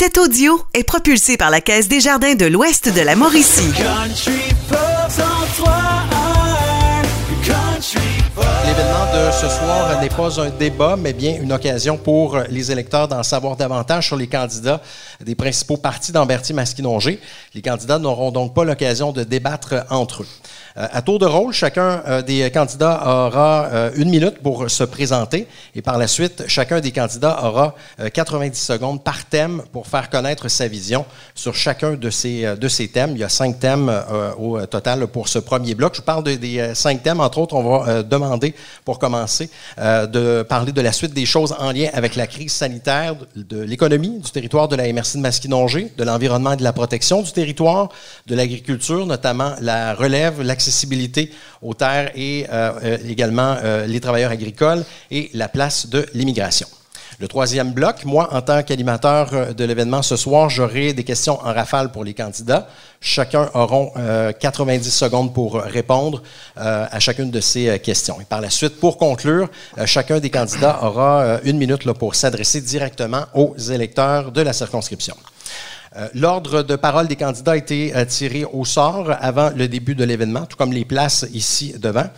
Cet audio est propulsé par la Caisse des Jardins de l'Ouest de la Mauricie. L'événement de ce soir n'est pas un débat, mais bien une occasion pour les électeurs d'en savoir davantage sur les candidats des principaux partis d'Amberti-Masquinongé. Les candidats n'auront donc pas l'occasion de débattre entre eux. Euh, à tour de rôle, chacun euh, des candidats aura euh, une minute pour se présenter et par la suite, chacun des candidats aura 90 secondes par thème pour faire connaître sa vision sur chacun de ces, de ces thèmes. Il y a cinq thèmes au total pour ce premier bloc. Je parle des cinq thèmes. Entre autres, on va demander, pour commencer, de parler de la suite des choses en lien avec la crise sanitaire, de l'économie du territoire de la MRC de Masquinongé, de l'environnement et de la protection du territoire, de l'agriculture, notamment la relève, l'accessibilité aux terres et euh, euh, également euh, les travailleurs agricoles et la place de l'immigration. Le troisième bloc, moi, en tant qu'animateur de l'événement ce soir, j'aurai des questions en rafale pour les candidats. Chacun aura 90 secondes pour répondre à chacune de ces questions. Et par la suite, pour conclure, chacun des candidats aura une minute pour s'adresser directement aux électeurs de la circonscription. Euh, l'ordre de parole des candidats a été euh, tiré au sort avant le début de l'événement, tout comme les places ici devant.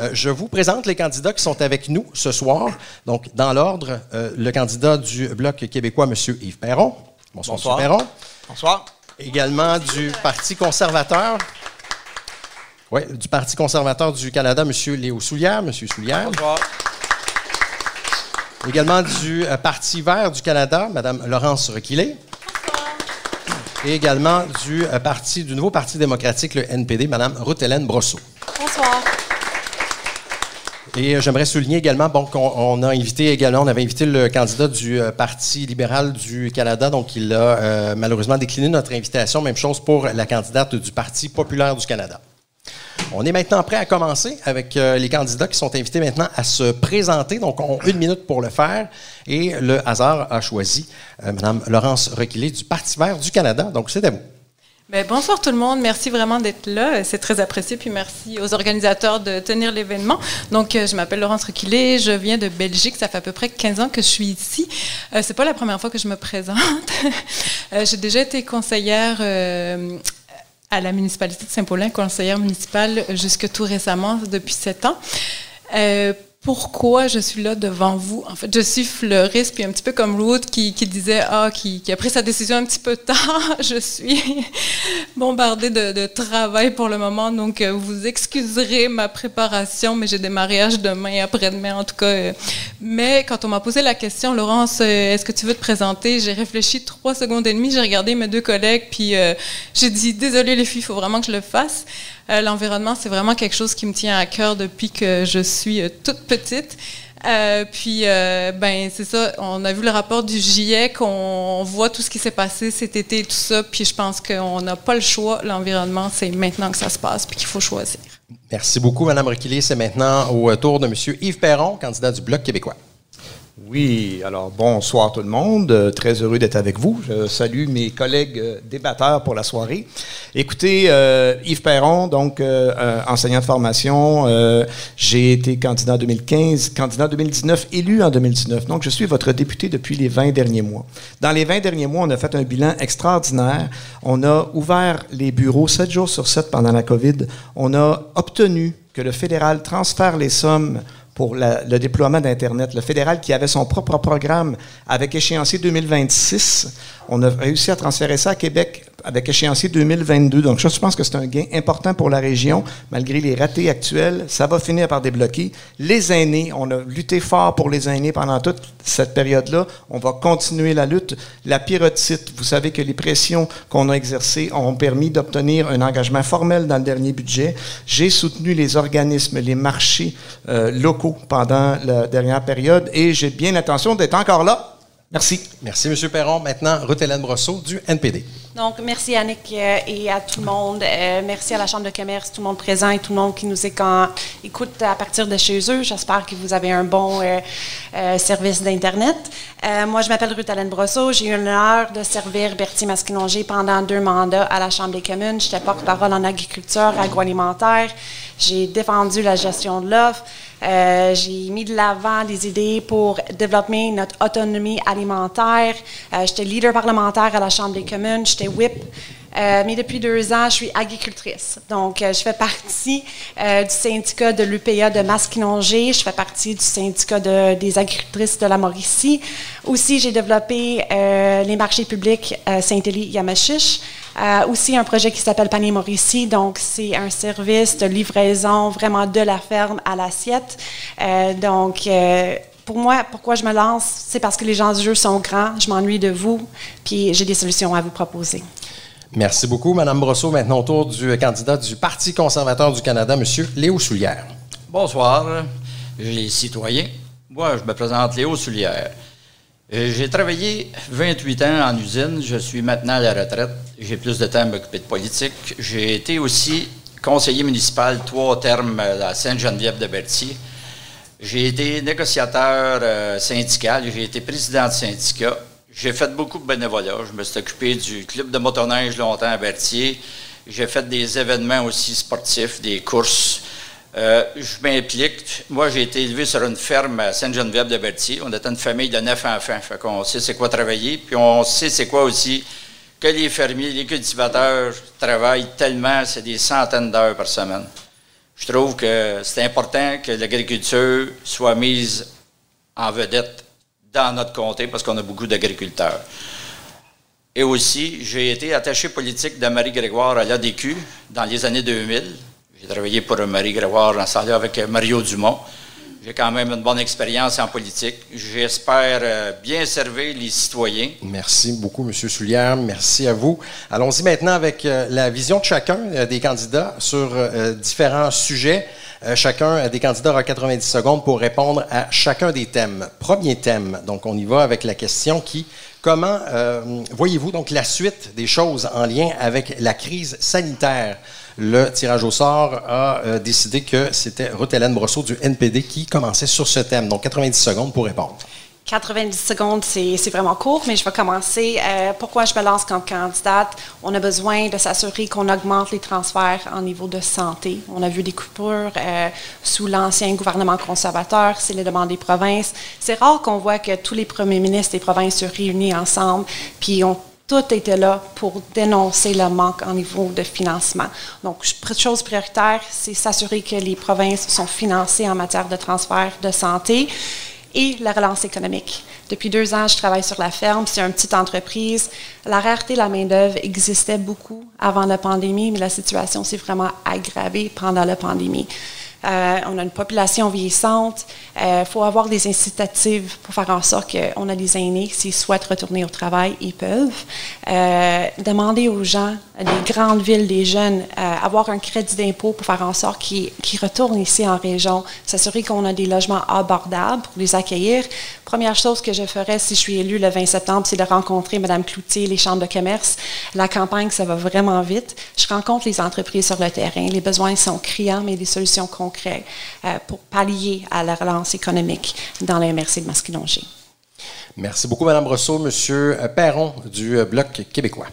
Euh, je vous présente les candidats qui sont avec nous ce soir. Donc, dans l'ordre, le candidat du Bloc québécois, M. Yves Perron. Bonsoir, Bonsoir. M. Perron. Bonsoir. Également du Parti conservateur. Oui, du Parti conservateur du Canada, M. Léo Soulière. M. Soulière. Bonsoir. Également du Parti vert du Canada, Mme Laurence Requillet et également du, euh, parti, du nouveau Parti démocratique, le NPD, Mme Ruth-Hélène Brosseau. Bonsoir. Et euh, j'aimerais souligner également bon, qu'on on a invité également, on avait invité le candidat du euh, Parti libéral du Canada, donc il a malheureusement décliné notre invitation. Même chose pour la candidate du Parti populaire du Canada. On est maintenant prêt à commencer avec euh, les candidats qui sont invités maintenant à se présenter. Donc, on a une minute pour le faire. Et le hasard a choisi euh, Mme Laurence Requillet du Parti vert du Canada. Donc, c'est à vous. Bien, bonsoir tout le monde. Merci vraiment d'être là. C'est très apprécié. Puis merci aux organisateurs de tenir l'événement. Donc, euh, je m'appelle Laurence Requillet. Je viens de Belgique. Ça fait à peu près 15 ans que je suis ici. Euh, c'est pas la première fois que je me présente. J'ai déjà été conseillère à la municipalité de Saint-Paulin, conseillère municipale jusque tout récemment, depuis sept ans. Euh, pourquoi je suis là devant vous. En fait, je suis fleuriste, puis un petit peu comme Ruth qui, disait, ah, qui, a pris sa décision un petit peu tard. je suis bombardée de, travail pour le moment, donc euh, vous excuserez ma préparation, mais j'ai des mariages demain après-demain, en tout cas. Euh. mais quand on m'a posé la question, Laurence, euh, est-ce que tu veux te présenter? J'ai réfléchi trois secondes et demie, j'ai regardé mes deux collègues, puis j'ai dit, désolé les filles, il faut vraiment que je le fasse. Euh, l'environnement, c'est vraiment quelque chose qui me tient à cœur depuis que je suis euh, toute petite. Euh, puis, ben, c'est ça, on a vu le rapport du GIEC, on, voit tout ce qui s'est passé cet été et tout ça, puis je pense qu'on n'a pas le choix. L'environnement, c'est maintenant que ça se passe, puis qu'il faut choisir. Merci beaucoup, Mme Requillet. C'est maintenant au tour de M. Yves Perron, candidat du Bloc québécois. Oui, alors bonsoir tout le monde. Euh, très heureux d'être avec vous. Je salue mes collègues euh, débatteurs pour la soirée. Écoutez, euh, Yves Perron, donc enseignant de formation, j'ai été candidat en 2015, candidat en 2019, élu en 2019. Donc, je suis votre député depuis les 20 derniers mois. Dans les 20 derniers mois, on a fait un bilan extraordinaire. On a ouvert les bureaux 7 jours sur 7 pendant la COVID. On a obtenu que le fédéral transfère les sommes pour le déploiement d'Internet. Le fédéral qui avait son propre programme avec échéancier 2026, on a réussi à transférer ça à Québec avec échéancier 2022. Donc, je pense que c'est un gain important pour la région, malgré les ratés actuels. Ça va finir par débloquer. Les aînés, on a lutté fort pour les aînés pendant toute cette période-là. On va continuer la lutte. La pyrotite, vous savez que les pressions qu'on a exercées ont permis d'obtenir un engagement formel dans le dernier budget. J'ai soutenu les organismes, les marchés euh, locaux pendant la dernière période et j'ai bien l'intention d'être encore là Merci. Merci, M. Perron. Maintenant, Ruth-Hélène Brosseau du NPD. Donc, merci Annick euh, et à tout le monde. Euh, merci à la Chambre de commerce, tout le monde présent et tout le monde qui nous écoute à partir de chez eux. J'espère que vous avez un bon euh, service d'Internet. moi, je m'appelle Ruth-Hélène Brosseau. J'ai eu l'honneur de servir Berthier Masquinongé pendant deux mandats à la Chambre des communes. J'étais porte-parole en agriculture agroalimentaire. J'ai défendu la gestion de l'offre. Euh, j'ai mis de l'avant des idées pour développer notre autonomie alimentaire. Euh, j'étais leader parlementaire à la Chambre des communes, whip. Euh, mais depuis deux ans, je suis agricultrice. Donc, euh, je fais partie euh, du syndicat de l'UPA de Masquinongé. Je fais partie du syndicat de, des agricultrices de la Mauricie. Aussi, j'ai développé les marchés publics Saint-Élie-Yamachiche. aussi, un projet qui s'appelle Panier Mauricie. Donc, c'est un service de livraison vraiment de la ferme à l'assiette. donc, pour moi, pourquoi je me lance, c'est parce que les gens du jeu sont grands, je m'ennuie de vous, puis j'ai des solutions à vous proposer. Merci beaucoup, Mme Brosseau. Maintenant, au tour du candidat du Parti conservateur du Canada, M. Léo Soulière. Bonsoir, les citoyens. Moi, je me présente Léo Soulière. Euh, j'ai travaillé 28 ans en usine. Je suis maintenant à la retraite. J'ai plus de temps à m'occuper de politique. J'ai été aussi conseiller municipal trois termes à Sainte-Geneviève de Berthier. J'ai été négociateur euh, syndical. J'ai été président de syndicat. J'ai fait beaucoup de bénévolat. Je me suis occupé du club de motoneige longtemps à Berthier. J'ai fait des événements aussi sportifs, des courses. Euh, je m'implique. Moi, j'ai été élevé sur une ferme à Sainte-Geneviève de Berthier. On était une famille de neuf enfants. Fait qu'on sait c'est quoi travailler. Puis on sait c'est quoi aussi que les fermiers, les cultivateurs travaillent tellement, c'est des centaines d'heures par semaine. Je trouve que c'est important que l'agriculture soit mise en vedette dans notre comté parce qu'on a beaucoup d'agriculteurs. Et aussi, j'ai été attaché politique de Marie-Grégoire à l'ADQ dans les années 2000. J'ai travaillé pour Marie-Grégoire en avec Mario Dumont. J'ai quand même une bonne expérience en politique. J'espère euh, bien servir les citoyens. Merci beaucoup, M. Soulière. Merci à vous. Allons-y maintenant avec euh, la vision de chacun euh, des candidats sur différents sujets. Chacun des candidats aura 90 secondes pour répondre à chacun des thèmes. Premier thème, donc on y va avec la question qui, comment voyez-vous donc la suite des choses en lien avec la crise sanitaire? Le tirage au sort a euh, décidé que c'était Ruth Hélène Brosseau du NPD qui commençait sur ce thème. Donc 90 secondes pour répondre. 90 secondes, c'est vraiment court, mais je vais commencer. Euh, pourquoi je me lance comme candidate? On a besoin de s'assurer qu'on augmente les transferts en niveau de santé. On a vu des coupures euh, sous l'ancien gouvernement conservateur, c'est les demandes des provinces. C'est rare qu'on voit que tous les premiers ministres des provinces se réunissent ensemble, puis ont tout été là pour dénoncer le manque en niveau de financement. Donc, chose prioritaire, c'est s'assurer que les provinces sont financées en matière de transfert de santé et la relance économique. Depuis deux ans, je travaille sur la ferme. C'est une petite entreprise. La rareté de la main-d'œuvre existait beaucoup avant la pandémie, mais la situation s'est vraiment aggravée pendant la pandémie. Euh, on a une population vieillissante. Il euh, faut avoir des incitatives pour faire en sorte qu'on a des aînés, s'ils souhaitent retourner au travail, ils peuvent. Euh, demander aux gens des grandes villes, des jeunes, avoir un crédit d'impôt pour faire en sorte qu'ils retournent ici en région, s'assurer qu'on a des logements abordables pour les accueillir. Première chose que je ferais si je suis élue le 20 septembre, c'est de rencontrer Mme Cloutier, les chambres de commerce. La campagne, ça va vraiment vite. Je rencontre les entreprises sur le terrain. Les besoins sont criants, mais des solutions concrètes euh, pour pallier à la relance économique dans la MRC de Masquinongé. Merci beaucoup, Mme Brosseau. Monsieur Perron du euh, Bloc québécois.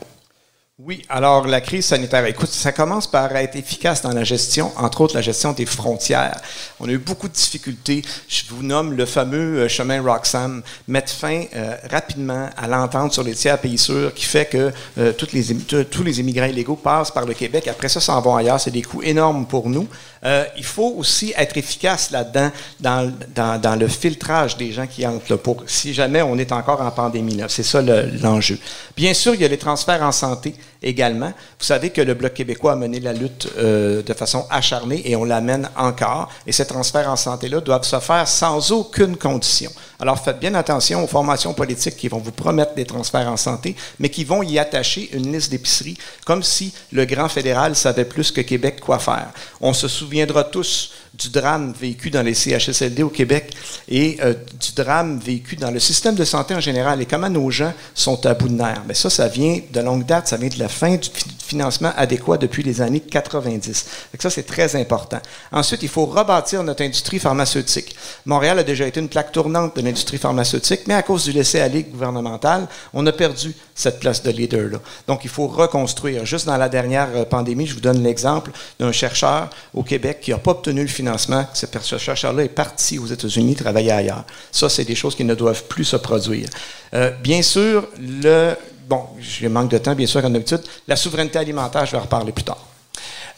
Oui, alors la crise sanitaire, écoute, ça commence par être efficace dans la gestion, entre autres la gestion des frontières. On a eu beaucoup de difficultés. Je vous nomme le fameux euh, chemin Roxham, mettre fin euh, rapidement à l'entente sur les tiers pays sûrs qui fait que euh, les, tous les immigrants illégaux passent par le Québec. Après ça, s'en vont ailleurs. C'est des coûts énormes pour nous. Il faut aussi être efficace là-dedans dans, dans, dans, le filtrage des gens qui entrent là, pour si jamais on est encore en pandémie. C'est ça l'enjeu. Bien sûr, il y a les transferts en santé également. Vous savez que le Bloc québécois a mené la lutte euh, de façon acharnée et on l'amène encore. Et ces transferts en santé-là doivent se faire sans aucune condition. Alors faites bien attention aux formations politiques qui vont vous promettre des transferts en santé, mais qui vont y attacher une liste d'épiceries, comme si le grand fédéral savait plus que Québec quoi faire. On se souviendra tous du drame vécu dans les CHSLD au Québec et euh, du drame vécu dans le système de santé en général et comment nos gens sont à bout de nerfs. Mais ça, ça vient de longue date, ça vient de la fin du financement adéquat depuis les années 90. Fait que ça, c'est très important. Ensuite, il faut rebâtir notre industrie pharmaceutique. Montréal a déjà été une plaque tournante de l'industrie pharmaceutique, mais à cause du laisser-aller gouvernemental, on a perdu cette place de leader-là. Donc, il faut reconstruire. Juste dans la dernière euh, pandémie, je vous donne l'exemple d'un chercheur au Québec qui n'a pas obtenu le financement. Ce chercheur-là est parti aux États-Unis travailler ailleurs. Ça, c'est des choses qui ne doivent plus se produire. Euh, bien sûr, le bon, je manque de temps, bien sûr, comme d'habitude. La souveraineté alimentaire, je vais en reparler plus tard.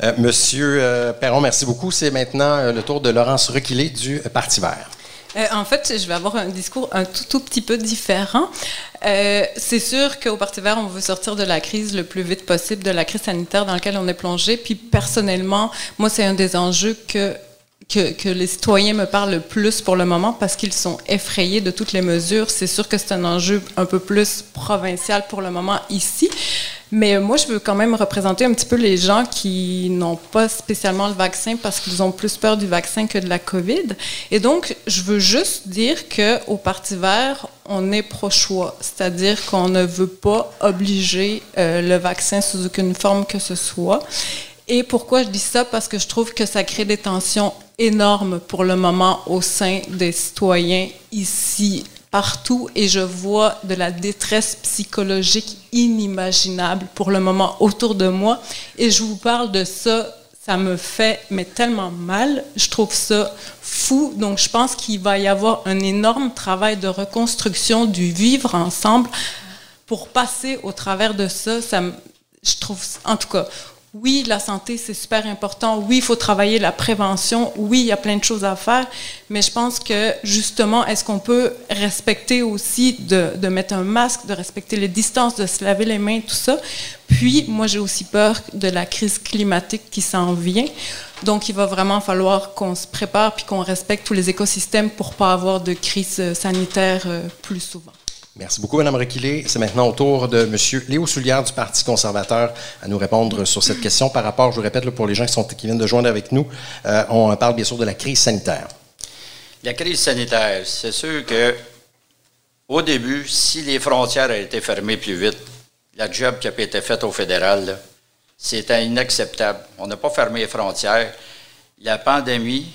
Euh, Monsieur euh, Perron, merci beaucoup. C'est maintenant euh, le tour de Laurence Requilé du Parti vert. en fait, je vais avoir un discours un tout, tout petit peu différent. c'est sûr qu'au Parti vert, on veut sortir de la crise le plus vite possible, de la crise sanitaire dans laquelle on est plongé. Puis personnellement, moi, c'est un des enjeux que que, que, les citoyens me parlent le plus pour le moment parce qu'ils sont effrayés de toutes les mesures. C'est sûr que c'est un enjeu un peu plus provincial pour le moment ici. Mais moi, je veux quand même représenter un petit peu les gens qui n'ont pas spécialement le vaccin parce qu'ils ont plus peur du vaccin que de la COVID. Et donc, je veux juste dire qu'au Parti vert, on est pro-choix, c'est-à-dire qu'on ne veut pas obliger euh, le vaccin sous aucune forme que ce soit. Et pourquoi je dis ça? Parce que je trouve que ça crée des tensions énormes pour le moment au sein des citoyens ici, partout, et je vois de la détresse psychologique inimaginable pour le moment autour de moi. Et je vous parle de ça, ça me fait mais tellement mal. Je trouve ça fou. Donc je pense qu'il va y avoir un énorme travail de reconstruction du vivre ensemble pour passer au travers de ça. ça je trouve, en tout cas, oui, la santé, c'est super important. Oui, il faut travailler la prévention. Oui, il y a plein de choses à faire. Mais je pense que, justement, est-ce qu'on peut respecter aussi de, mettre un masque, de respecter les distances, de se laver les mains, tout ça? Puis, moi, j'ai aussi peur de la crise climatique qui s'en vient. Donc, il va vraiment falloir qu'on se prépare puis qu'on respecte tous les écosystèmes pour pas avoir de crise sanitaire euh, plus souvent. Merci beaucoup, Mme Requilé. C'est maintenant au tour de M. Léo Soulière du Parti conservateur à nous répondre sur cette question par rapport, je vous répète, pour les gens qui, viennent de joindre avec nous, euh, on parle bien sûr de la crise sanitaire. La crise sanitaire, c'est sûr que au début, si les frontières avaient été fermées plus vite, la job qui a été faite au fédéral, c'était inacceptable. On n'a pas fermé les frontières. La pandémie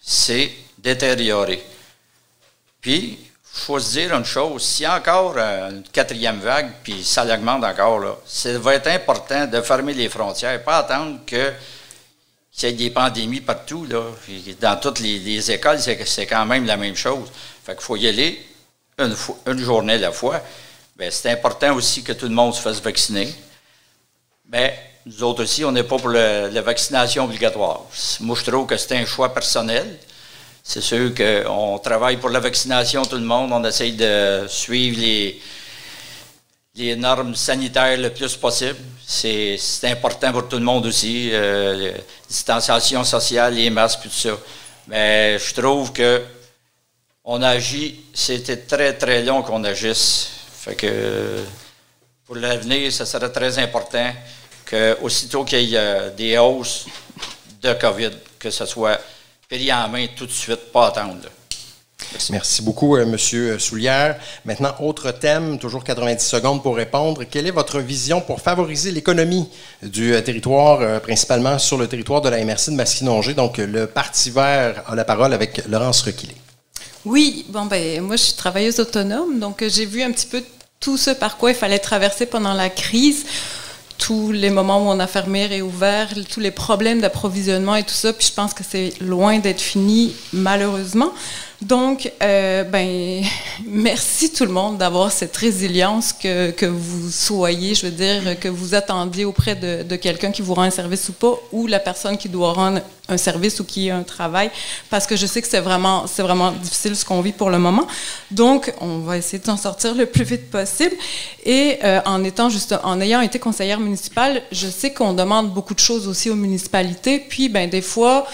s'est détériorée. Puis, faut se dire une chose, s'il y a encore une quatrième vague, puis ça augmente encore, là, ça va être important de fermer les frontières, pas attendre que qu'il y ait des pandémies partout. Là. Dans toutes les, écoles, c'est quand même la même chose. Fait qu'il faut y aller une, une journée à la fois. Bien, c'est important aussi que tout le monde se fasse vacciner. Bien, nous autres aussi, on n'est pas pour la vaccination obligatoire. Moi, je trouve que c'est un choix personnel. C'est sûr qu'on travaille pour la vaccination, tout le monde. On essaye de suivre les, normes sanitaires le plus possible. C'est important pour tout le monde aussi. Euh, distanciation sociale, les masques, tout ça. Mais je trouve que on agit, c'était très, très long qu'on agisse. Fait que pour l'avenir, ça serait très important qu'aussitôt qu'il y ait des hausses de COVID, que ce soit pris en main tout de suite, pas attendre. Merci. beaucoup, euh, Monsieur Soulière. Maintenant, autre thème, toujours 90 secondes pour répondre. Quelle est votre vision pour favoriser l'économie du euh, territoire, euh, principalement sur le territoire de la MRC de Masquinongé? Donc, le Parti vert a la parole avec Laurence Requilé. Oui, bon, ben, moi, je suis travailleuse autonome, donc j'ai vu un petit peu tout ce par quoi il fallait traverser pendant la crise tous les moments où on a fermé et ouvert, tous les problèmes d'approvisionnement et tout ça. Puis je pense que c'est loin d'être fini, malheureusement. Donc, euh, ben, merci tout le monde d'avoir cette résilience que, que, vous soyez, je veux dire, que vous attendiez auprès de, de quelqu'un qui vous rend un service ou pas, ou la personne qui doit rendre un service ou qui a un travail, parce que je sais que c'est vraiment, c'est vraiment difficile ce qu'on vit pour le moment. Donc, on va essayer de s'en sortir le plus vite possible. Et euh, en étant juste, en ayant été conseillère municipale, je sais qu'on demande beaucoup de choses aussi aux municipalités. Puis, ben, des fois,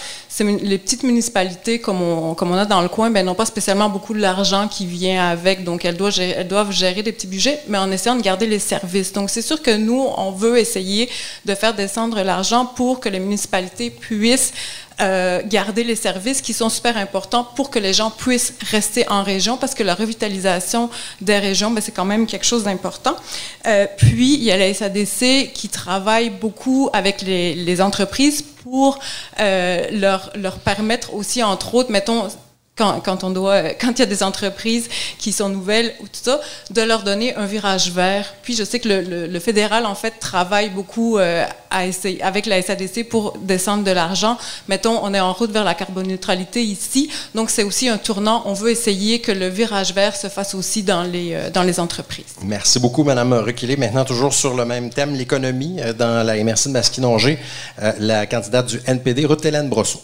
les petites municipalités, comme on, a dans le coin, ben, n'ont pas spécialement beaucoup de l'argent qui vient avec. Donc, elles doivent, gérer, elles doivent gérer des petits budgets, mais en essayant de garder les services. Donc, c'est sûr que nous, on veut essayer de faire descendre l'argent pour que les municipalités puissent euh, garder les services qui sont super importants pour que les gens puissent rester en région, parce que la revitalisation des régions, ben, c'est quand même quelque chose d'important. Euh, puis, il y a la SADC qui travaille beaucoup avec les, les entreprises pour euh, leur, leur permettre aussi, entre autres, mettons, quand, quand, on doit, quand il y a des entreprises qui sont nouvelles ou tout ça, de leur donner un virage vert. Puis je sais que le, le, le fédéral, en fait, travaille beaucoup euh, à essayer, avec la SADC pour descendre de l'argent. Mettons, on est en route vers la carboneutralité ici, donc c'est aussi un tournant. On veut essayer que le virage vert se fasse aussi dans les, euh, dans les entreprises. Merci beaucoup, Mme Reculé. Maintenant, toujours sur le même thème, l'économie, euh, dans la MRC de Masquinongé, euh, la candidate du NPD, Ruth-Hélène Brosseau.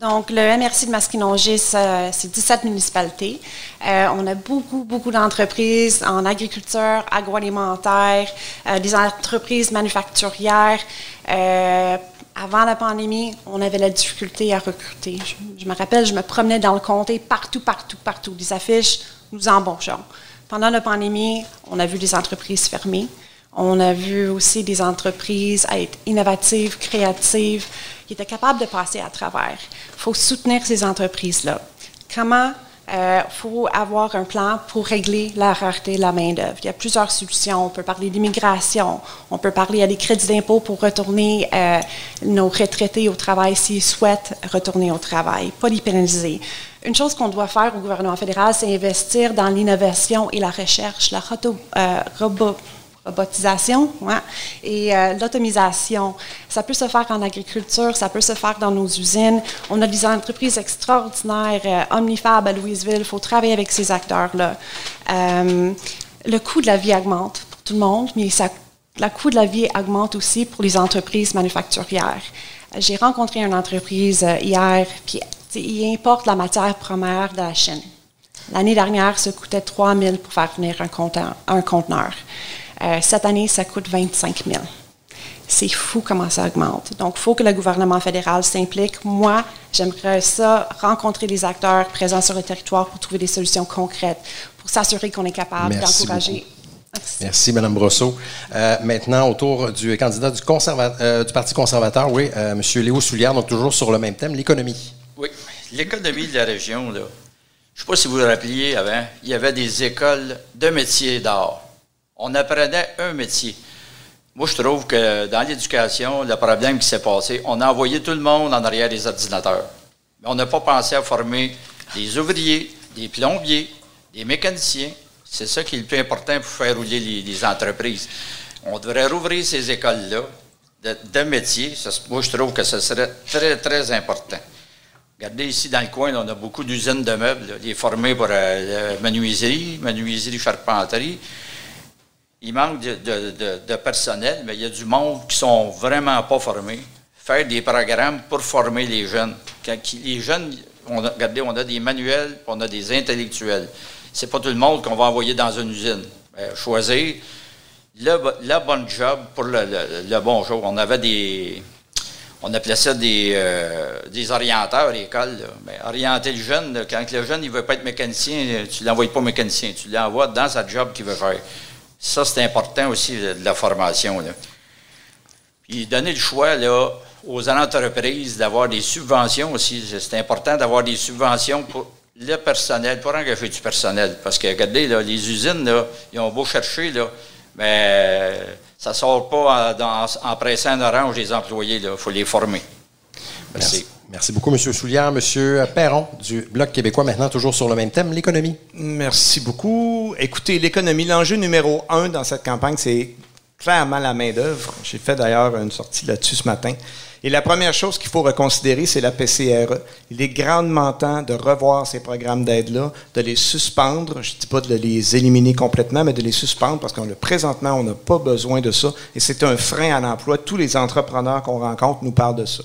Donc, le MRC de Masquinongé, c'est 17 municipalités. Euh, on a beaucoup, beaucoup d'entreprises en agriculture, agroalimentaire, euh, des entreprises manufacturières. Euh, avant la pandémie, on avait la difficulté à recruter. Je, je, me rappelle, je me promenais dans le comté partout, partout, partout. Des affiches, nous embauchons. Pendant la pandémie, on a vu des entreprises fermées. On a vu aussi des entreprises être innovatives, créatives, qui étaient capables de passer à travers. Il faut soutenir ces entreprises-là. Comment il euh, faut avoir un plan pour régler la rareté de la main-d'œuvre? Il y a plusieurs solutions. On peut parler d'immigration, on peut parler à des crédits d'impôt pour retourner euh, nos retraités au travail s'ils souhaitent retourner au travail, pas les pénaliser. Une chose qu'on doit faire au gouvernement fédéral, c'est investir dans l'innovation et la recherche, la euh, robot, robotisation et euh, l'automisation. Ça peut se faire en agriculture, ça peut se faire dans nos usines. On a des entreprises extraordinaires, euh, Omnifab à Louisville, il faut travailler avec ces acteurs-là. Euh, le coût de la vie augmente pour tout le monde, mais ça, le coût de la vie augmente aussi pour les entreprises manufacturières. J'ai rencontré une entreprise hier qui il importe la matière première de la Chine. L'année dernière, ça coûtait 3 000 pour faire venir. Un conteneur. Euh, cette année, ça coûte 25 000. C'est fou comment ça augmente. Donc, il faut que le gouvernement fédéral s'implique. Moi, j'aimerais ça, rencontrer les acteurs présents sur le territoire pour trouver des solutions concrètes, pour s'assurer qu'on est capable d'encourager. Merci. Merci, Mme Brosseau. Euh, maintenant, autour du candidat du, euh, du Parti conservateur, oui, euh, M. Léo Soulière, donc toujours sur le même thème, l'économie. Oui, l'économie de la région, là. Je ne sais pas si vous vous rappeliez avant, il y avait des écoles de métiers d'art on apprenait un métier. Moi, je trouve que dans l'éducation, le problème qui s'est passé, on a envoyé tout le monde en arrière des ordinateurs. Mais on n'a pas pensé à former des ouvriers, des plombiers, des mécaniciens. C'est ça qui est le plus important pour faire rouler les, entreprises. On devrait rouvrir ces écoles-là de, de métiers. moi, je trouve que ce serait très, très important. Regardez ici dans le coin, on a beaucoup d'usines de meubles, les formés pour euh, la menuiserie, menuiserie, charpenterie il manque de, personnel, mais il y a du monde qui sont vraiment pas formés. Faire des programmes pour former les jeunes. Les jeunes, regardez, on a des manuels, on a des intellectuels. C'est pas tout le monde qu'on va envoyer dans une usine. Ben, choisir le, le, bon job pour le, bon jour. On avait des, on appelait ça des, euh, des orienteurs à l'école. Mais orienter le jeune, quand le jeune il veut pas être mécanicien, tu l'envoies pas mécanicien, tu l'envoies dans sa job qu'il veut faire. Ça, c'est important aussi de la formation. Là. Puis donner le choix là, aux entreprises d'avoir des subventions aussi. C'est important d'avoir des subventions pour le personnel, pour engager du personnel. Parce que, regardez, là, les usines, là, ils ont beau chercher, là, mais ça ne sort pas en, dans, en pressant en orange les employés. Il faut les former. Merci. Merci beaucoup, M. Soulière. M. Perron, du Bloc québécois, maintenant toujours sur le même thème, l'économie. Merci beaucoup. Écoutez, l'économie, l'enjeu numéro un dans cette campagne, c'est clairement la main-d'œuvre. J'ai fait d'ailleurs une sortie là-dessus ce matin. Et la première chose qu'il faut reconsidérer, c'est la PCRE. Il est grandement temps de revoir ces programmes d'aide-là, de les suspendre. Je ne dis pas de les éliminer complètement, mais de les suspendre parce que présentement, on n'a pas besoin de ça. Et c'est un frein à l'emploi. Tous les entrepreneurs qu'on rencontre nous parlent de ça.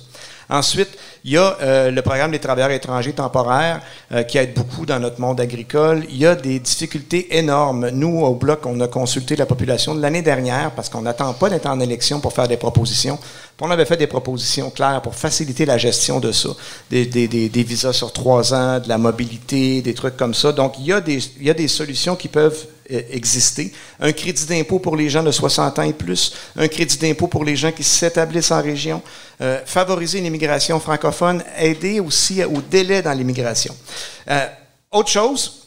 Ensuite, il y a euh, le programme des travailleurs étrangers temporaires euh, qui aide beaucoup dans notre monde agricole. Il y a des difficultés énormes. Nous, au Bloc, on a consulté la population de l'année dernière parce qu'on n'attend pas d'être en élection pour faire des propositions. On avait fait des propositions claires pour faciliter la gestion de ça. Des, visas sur trois ans, de la mobilité, des trucs comme ça. Donc, il y a des, solutions qui peuvent exister. Un crédit d'impôt pour les gens de 60 ans et plus, un crédit d'impôt pour les gens qui s'établissent en région, euh, favoriser une immigration francophone, aider aussi au délai dans l'immigration. Euh, autre chose,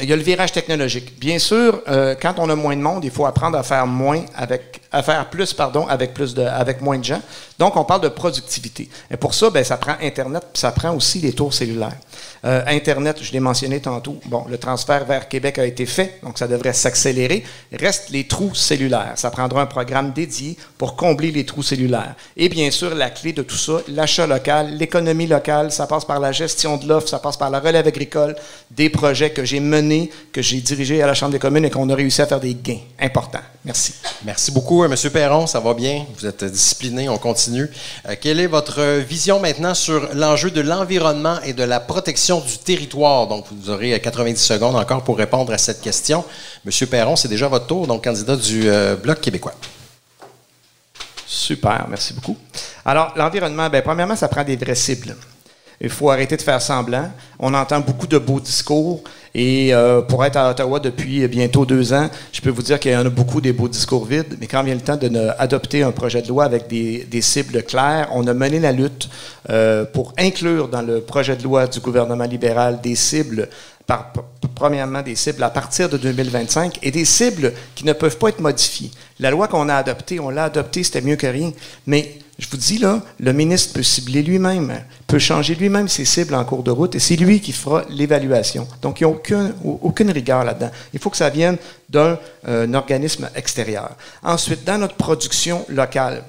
il y a le virage technologique. Bien sûr, euh, quand on a moins de monde, il faut apprendre à faire moins avec, à faire plus, pardon, avec plus de, avec moins de gens. Donc, on parle de productivité. Et pour ça, ben, ça prend Internet, ça prend aussi les tours cellulaires. Euh, Internet, je l'ai mentionné tantôt. Bon, le transfert vers Québec a été fait, donc ça devrait s'accélérer. Reste les trous cellulaires. Ça prendra un programme dédié pour combler les trous cellulaires. Et bien sûr, la clé de tout ça, l'achat local, l'économie locale, ça passe par la gestion de l'offre, ça passe par la relève agricole, des projets que j'ai menés, que j'ai dirigés à la Chambre des communes et qu'on a réussi à faire des gains importants. Merci. Merci beaucoup, M. Perron. Ça va bien? Vous êtes discipliné. On continue. Euh, quelle est votre vision maintenant sur l'enjeu de l'environnement et de la protection du territoire? Donc, vous aurez 90 secondes encore pour répondre à cette question. M. Perron, c'est déjà votre tour, donc candidat du euh, Bloc québécois. Super, merci beaucoup. Alors, l'environnement, bien, premièrement, ça prend des vraies cibles. Il faut arrêter de faire semblant. On entend beaucoup de beaux discours. Et euh, pour être à Ottawa depuis bientôt deux ans, je peux vous dire qu'il y en a beaucoup des beaux discours vides. Mais quand vient le temps d'adopter un projet de loi avec des, des, cibles claires, on a mené la lutte euh, pour inclure dans le projet de loi du gouvernement libéral des cibles par, premièrement des cibles à partir de 2025 et des cibles qui ne peuvent pas être modifiées. La loi qu'on a adoptée, on l'a adoptée, c'était mieux que rien, mais je vous dis là, le ministre peut cibler lui-même, peut changer lui-même ses cibles en cours de route et c'est lui qui fera l'évaluation. Donc, il n'y a aucun, aucune rigueur là-dedans. Il faut que ça vienne d'un euh, organisme extérieur. Ensuite, dans notre production locale,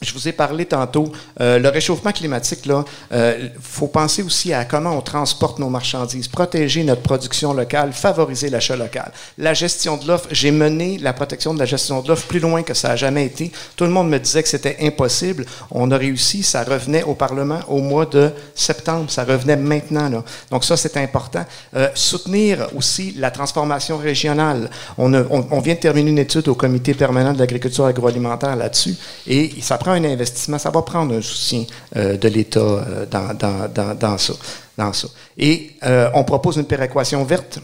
je vous ai parlé tantôt, euh, le réchauffement climatique, il euh, faut penser aussi à comment on transporte nos marchandises, protéger notre production locale, favoriser l'achat local. La gestion de l'offre, j'ai mené la protection de la gestion de l'offre plus loin que ça a jamais été. Tout le monde me disait que c'était impossible. On a réussi, ça revenait au Parlement au mois de septembre, ça revenait maintenant. Là. Donc ça, c'est important. Euh, soutenir aussi la transformation régionale. On, on, on, vient de terminer une étude au Comité permanent de l'agriculture agroalimentaire là-dessus, et ça prend un investissement, ça va prendre un soutien euh, de l'État euh, dans, dans, dans, ça, dans ça. Et euh, on propose une péréquation verte.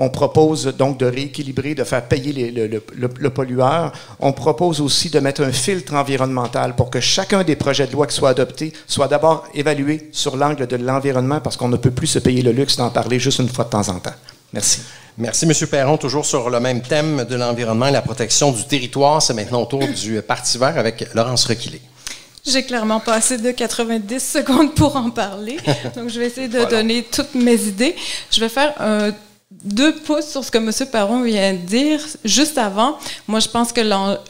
On propose donc de rééquilibrer, de faire payer le, le, le, pollueur. On propose aussi de mettre un filtre environnemental pour que chacun des projets de loi qui soient adoptés soit d'abord évalué sur l'angle de l'environnement parce qu'on ne peut plus se payer le luxe d'en parler juste une fois de temps en temps. Merci. Merci, M. Perron. Toujours sur le même thème de l'environnement et la protection du territoire. C'est maintenant au tour du Parti vert avec Laurence Requilé. J'ai clairement pas assez de 90 secondes pour en parler. Donc, je vais essayer de voilà. donner toutes mes idées. Je vais faire un deux pouces sur ce que M. Perron vient de dire. Juste avant, moi, je pense que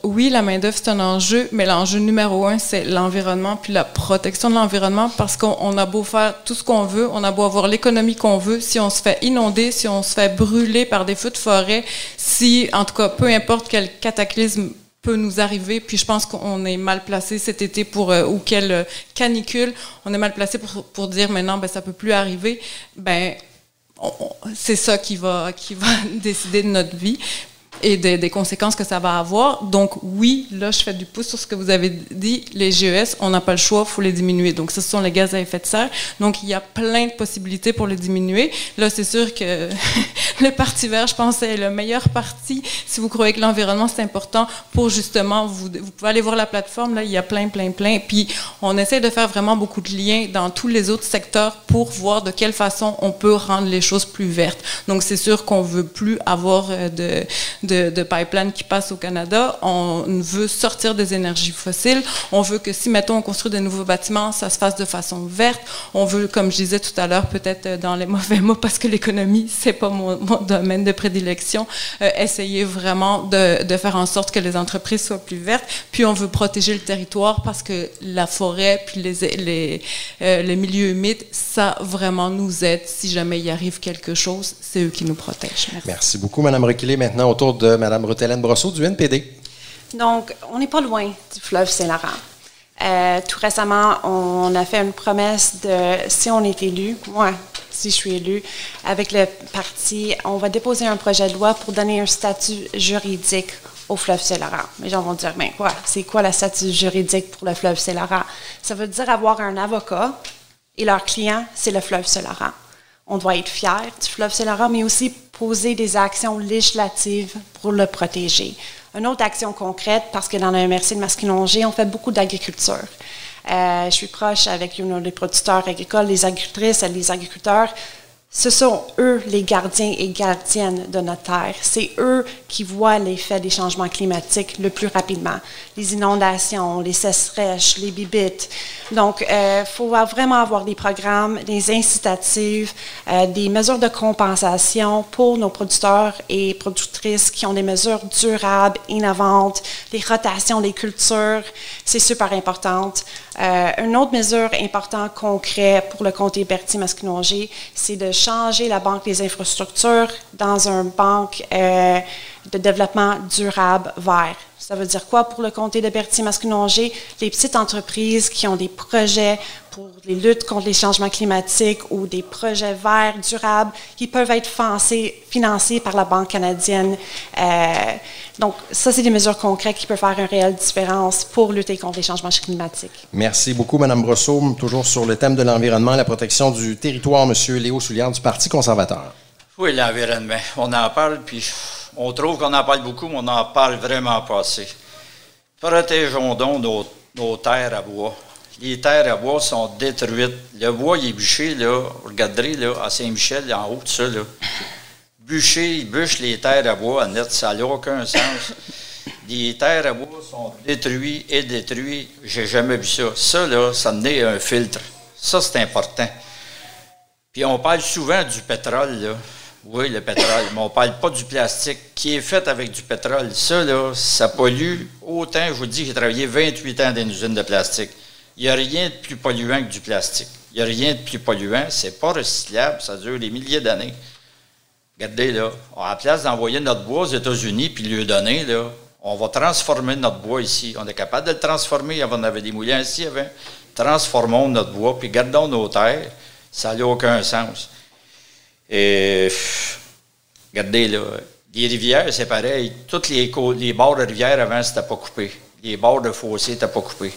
oui, la main-d'œuvre, c'est un enjeu, mais l'enjeu numéro un, c'est l'environnement puis la protection de l'environnement parce qu'on a beau faire tout ce qu'on veut, on a beau avoir l'économie qu'on veut, si on se fait inonder, si on se fait brûler par des feux de forêt, si, en tout cas, peu importe quel cataclysme peut nous arriver. Puis je pense qu'on est mal placé cet été pour euh, ou quelle canicule, on est mal placé pour, pour dire maintenant ben ça peut plus arriver. Ben c'est ça qui va, qui va décider de notre vie et des, des, conséquences que ça va avoir. Donc oui, là, je fais du pouce sur ce que vous avez dit. Les GES, on n'a pas le choix, il faut les diminuer. Donc ce sont les gaz à effet de serre. Donc il y a plein de possibilités pour les diminuer. Là, c'est sûr que le Parti vert, je pense, est le meilleur parti si vous croyez que l'environnement, c'est important pour justement, vous, vous pouvez aller voir la plateforme, là, il y a plein, plein, plein. Puis on essaie de faire vraiment beaucoup de liens dans tous les autres secteurs pour voir de quelle façon on peut rendre les choses plus vertes. Donc c'est sûr qu'on veut plus avoir de de, de pipeline qui passe au Canada. On veut sortir des énergies fossiles. On veut que si, mettons, on construit de nouveaux bâtiments, ça se fasse de façon verte. On veut, comme je disais tout à l'heure, peut-être dans les mauvais mots, parce que l'économie, c'est pas mon, domaine de prédilection, euh, essayer vraiment de, de, faire en sorte que les entreprises soient plus vertes. Puis on veut protéger le territoire parce que la forêt, puis les, les, euh, milieux humides, ça vraiment nous aide. Si jamais il arrive quelque chose, c'est eux qui nous protègent. Merci, beaucoup, Mme Requilé. Maintenant, autour de Mme Ruth-Hélène Brosseau du NPD. Donc, on n'est pas loin du fleuve Saint-Laurent. Euh, tout récemment, on a fait une promesse de, si on est élu, moi, si je suis élu, avec le parti, on va déposer un projet de loi pour donner un statut juridique au fleuve Saint-Laurent. Les gens vont dire, mais quoi, c'est quoi le statut juridique pour le fleuve Saint-Laurent? Ça veut dire avoir un avocat et leur client, c'est le fleuve Saint-Laurent. On doit être fier du fleuve Saint-Laurent, mais aussi poser des actions législatives pour le protéger. Une autre action concrète, parce que dans le MRC de Masquinongé, on fait beaucoup d'agriculture. Euh, je suis proche avec les producteurs agricoles, les agricultrices et les agriculteurs ce sont eux les gardiens et gardiennes de notre terre. C'est eux qui voient l'effet des changements climatiques le plus rapidement. Les inondations, les sécheresses, les bibites. Donc, il euh, faut vraiment avoir des programmes, des incitatives, euh, des mesures de compensation pour nos producteurs et productrices qui ont des mesures durables, innovantes, les rotations des cultures. C'est super important. Euh, une autre mesure importante, concrète pour le comté Berthier-Masquinongé, c'est de changer la banque des infrastructures dans une banque euh, de développement durable vert. Ça veut dire quoi pour le comté de Berthier-Masquinongé? Les petites entreprises qui ont des projets pour les luttes contre les changements climatiques ou des projets verts durables qui peuvent être financés, par la Banque canadienne. Euh, donc, ça, c'est des mesures concrètes qui peuvent faire une réelle différence pour lutter contre les changements climatiques. Merci beaucoup, Mme Brosseau. Toujours sur le thème de l'environnement, la protection du territoire, M. Léo Souliard du Parti conservateur. Oui, l'environnement. On en parle, puis on trouve qu'on en parle beaucoup, mais on n'en parle vraiment pas assez. Protégeons donc nos, nos, terres à bois. Les terres à bois sont détruites. Le bois, il est bûché, là. Regardez, là, à Saint-Michel, en haut de ça, là. Bûché, il bûche les terres à bois, ça n'a aucun sens. Les terres à bois sont détruites et détruites. J'ai jamais vu ça. Ça, là, ça n'est un filtre. Ça, c'est important. Puis on parle souvent du pétrole, là. Oui, le pétrole. Mais on ne parle pas du plastique qui est fait avec du pétrole. Ça, là, ça pollue autant. Je vous dis, j'ai travaillé 28 ans dans une usine de plastique. Il n'y a rien de plus polluant que du plastique. Il n'y a rien de plus polluant. C'est pas recyclable. Ça dure des milliers d'années. Regardez, là, à la place d'envoyer notre bois aux États-Unis puis lui donner, là, on va transformer notre bois ici. On est capable de le transformer. On avait des moulins ici avant. Transformons notre bois puis gardons nos terres. Ça n'a aucun sens. Et regardez, là, les rivières, c'est pareil. Toutes les, les bords de rivières avant, c'était pas coupé. Les bords de fossés n'étaient pas coupés.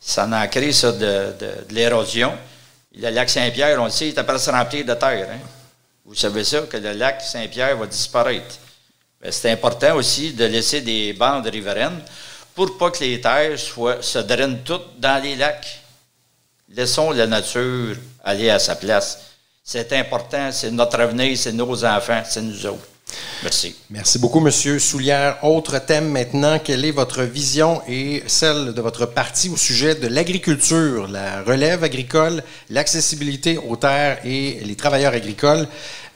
Ça en a créé ça de, l'érosion. Le lac Saint-Pierre, on le sait, il est après se remplir de terre. Hein. Vous savez ça, que le lac Saint-Pierre va disparaître. C'est important aussi de laisser des bandes riveraines pour pas que les terres soient, se drainent toutes dans les lacs. Laissons la nature aller à sa place. C'est important, c'est notre avenir, c'est nos enfants, c'est nous autres. Merci. Merci beaucoup, Monsieur Soulière. Autre thème maintenant, quelle est votre vision et celle de votre parti au sujet de l'agriculture, la relève agricole, l'accessibilité aux terres et les travailleurs agricoles?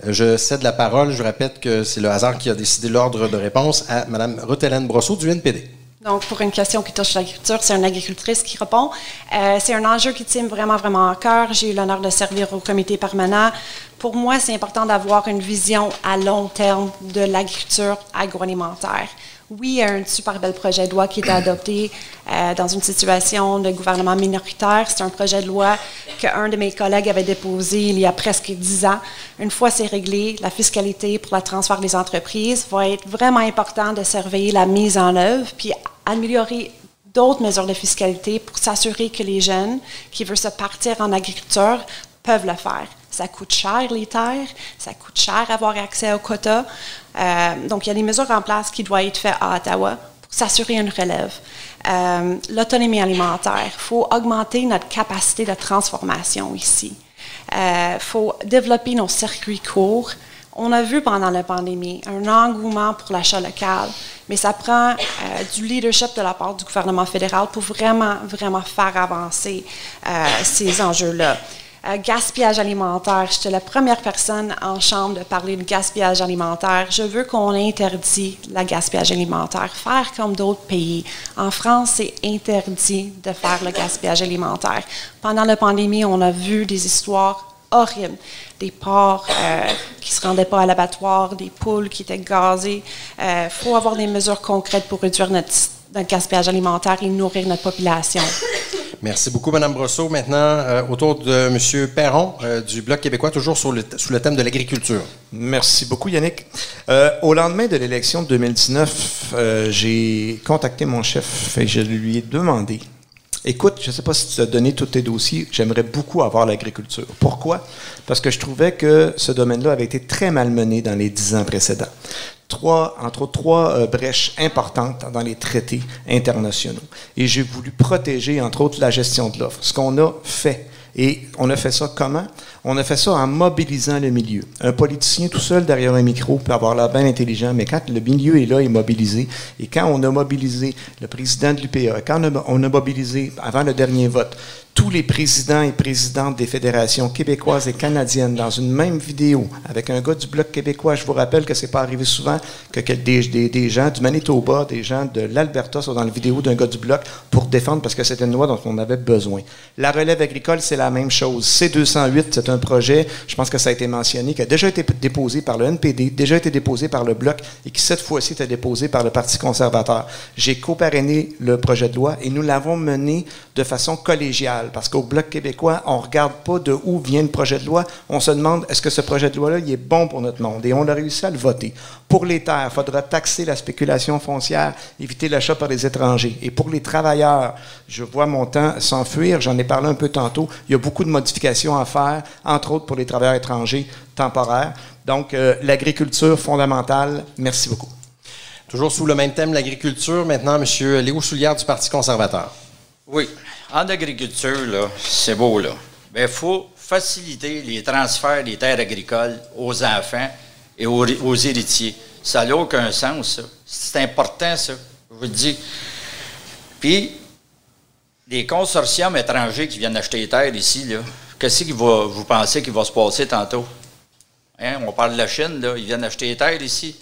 Euh, je cède la parole. Je répète que c'est le hasard qui a décidé l'ordre de réponse à Mme Ruth-Hélène Brosseau du NPD. Donc, pour une question qui touche l'agriculture, c'est une agricultrice qui répond. Euh, c'est un enjeu qui tient vraiment, vraiment à cœur. J'ai eu l'honneur de servir au comité permanent. Pour moi, c'est important d'avoir une vision à long terme de l'agriculture agroalimentaire. Oui, il y a un super bel projet de loi qui est adopté euh, dans une situation de gouvernement minoritaire. C'est un projet de loi qu'un de mes collègues avait déposé il y a presque dix ans. Une fois c'est réglé, la fiscalité pour le transfert des entreprises va être vraiment important de surveiller la mise en œuvre, puis améliorer d'autres mesures de fiscalité pour s'assurer que les jeunes qui veulent se partir en agriculture peuvent le faire. Ça coûte cher les terres, ça coûte cher avoir accès aux quotas. Euh, donc, il y a des mesures en place qui doivent être faites à Ottawa pour s'assurer une relève. Euh, l'autonomie alimentaire, il faut augmenter notre capacité de transformation ici. Il euh, faut développer nos circuits courts. On a vu pendant la pandémie un engouement pour l'achat local, mais ça prend du leadership de la part du gouvernement fédéral pour vraiment, vraiment faire avancer ces enjeux-là. Euh, gaspillage alimentaire. J'étais la première personne en chambre de parler de gaspillage alimentaire. Je veux qu'on interdit le gaspillage alimentaire. Faire comme d'autres pays. En France, c'est interdit de faire le gaspillage alimentaire. Pendant la pandémie, on a vu des histoires horribles. Des porcs euh, qui ne se rendaient pas à l'abattoir, des poules qui étaient gazées. Il euh, faut avoir des mesures concrètes pour réduire notre, notre gaspillage alimentaire et nourrir notre population. Merci beaucoup, Mme Brosseau. Maintenant, euh, autour de M. Perron euh, du Bloc québécois, toujours sur le, sous le thème de l'agriculture. Merci beaucoup, Yannick. Euh, au lendemain de l'élection de 2019, j'ai contacté mon chef et je lui ai demandé Écoute, je ne sais pas si tu as donné tous tes dossiers, j'aimerais beaucoup avoir l'agriculture. Pourquoi? Parce que je trouvais que ce domaine-là avait été très mal mené dans les dix ans précédents. Trois, entre autres, trois euh, brèches importantes dans les traités internationaux. Et j'ai voulu protéger, entre autres, la gestion de l'offre. Ce qu'on a fait, et on a fait ça comment? On a fait ça en mobilisant le milieu. Un politicien tout seul derrière un micro peut avoir l'air bien intelligent, mais quand le milieu est là, est mobilisé. Et quand on a mobilisé le président de l'UPA, quand on a mobilisé, avant le dernier vote, tous les présidents et présidentes des fédérations québécoises et canadiennes dans une même vidéo avec un gars du Bloc québécois. Je vous rappelle que c'est pas arrivé souvent que des, gens du Manitoba, des gens de l'Alberta soient dans la vidéo d'un gars du Bloc pour défendre parce que c'était une loi dont on avait besoin. La relève agricole, c'est la même chose. C208, c'est un projet, je pense que ça a été mentionné, qui a déjà été déposé par le NPD, déjà été déposé par le Bloc et qui cette fois-ci était déposé par le Parti conservateur. J'ai coparrainé le projet de loi et nous l'avons mené de façon collégiale parce qu'au Bloc québécois, on ne regarde pas de où vient le projet de loi. On se demande est-ce que ce projet de loi-là est bon pour notre monde? Et on a réussi à le voter. Pour les terres, il faudra taxer la spéculation foncière, éviter l'achat par les étrangers. Et pour les travailleurs, je vois mon temps s'enfuir. J'en ai parlé un peu tantôt. Il y a beaucoup de modifications à faire, entre autres pour les travailleurs étrangers temporaires. Donc, euh, l'agriculture fondamentale. Merci beaucoup. Toujours sous le même thème, l'agriculture. Maintenant, M. Léo Soulière du Parti conservateur. Oui. En agriculture, là, c'est beau, là. il ben, faut faciliter les transferts des terres agricoles aux enfants et aux, héritiers. Ça n'a aucun sens, ça. C'est important, ça. Je vous le dis. Puis, les consortiums étrangers qui viennent acheter les terres ici, là, qu'est-ce que vous pensez qu'il va se passer tantôt? Hein? On parle de la Chine, là, ils viennent acheter les terres ici.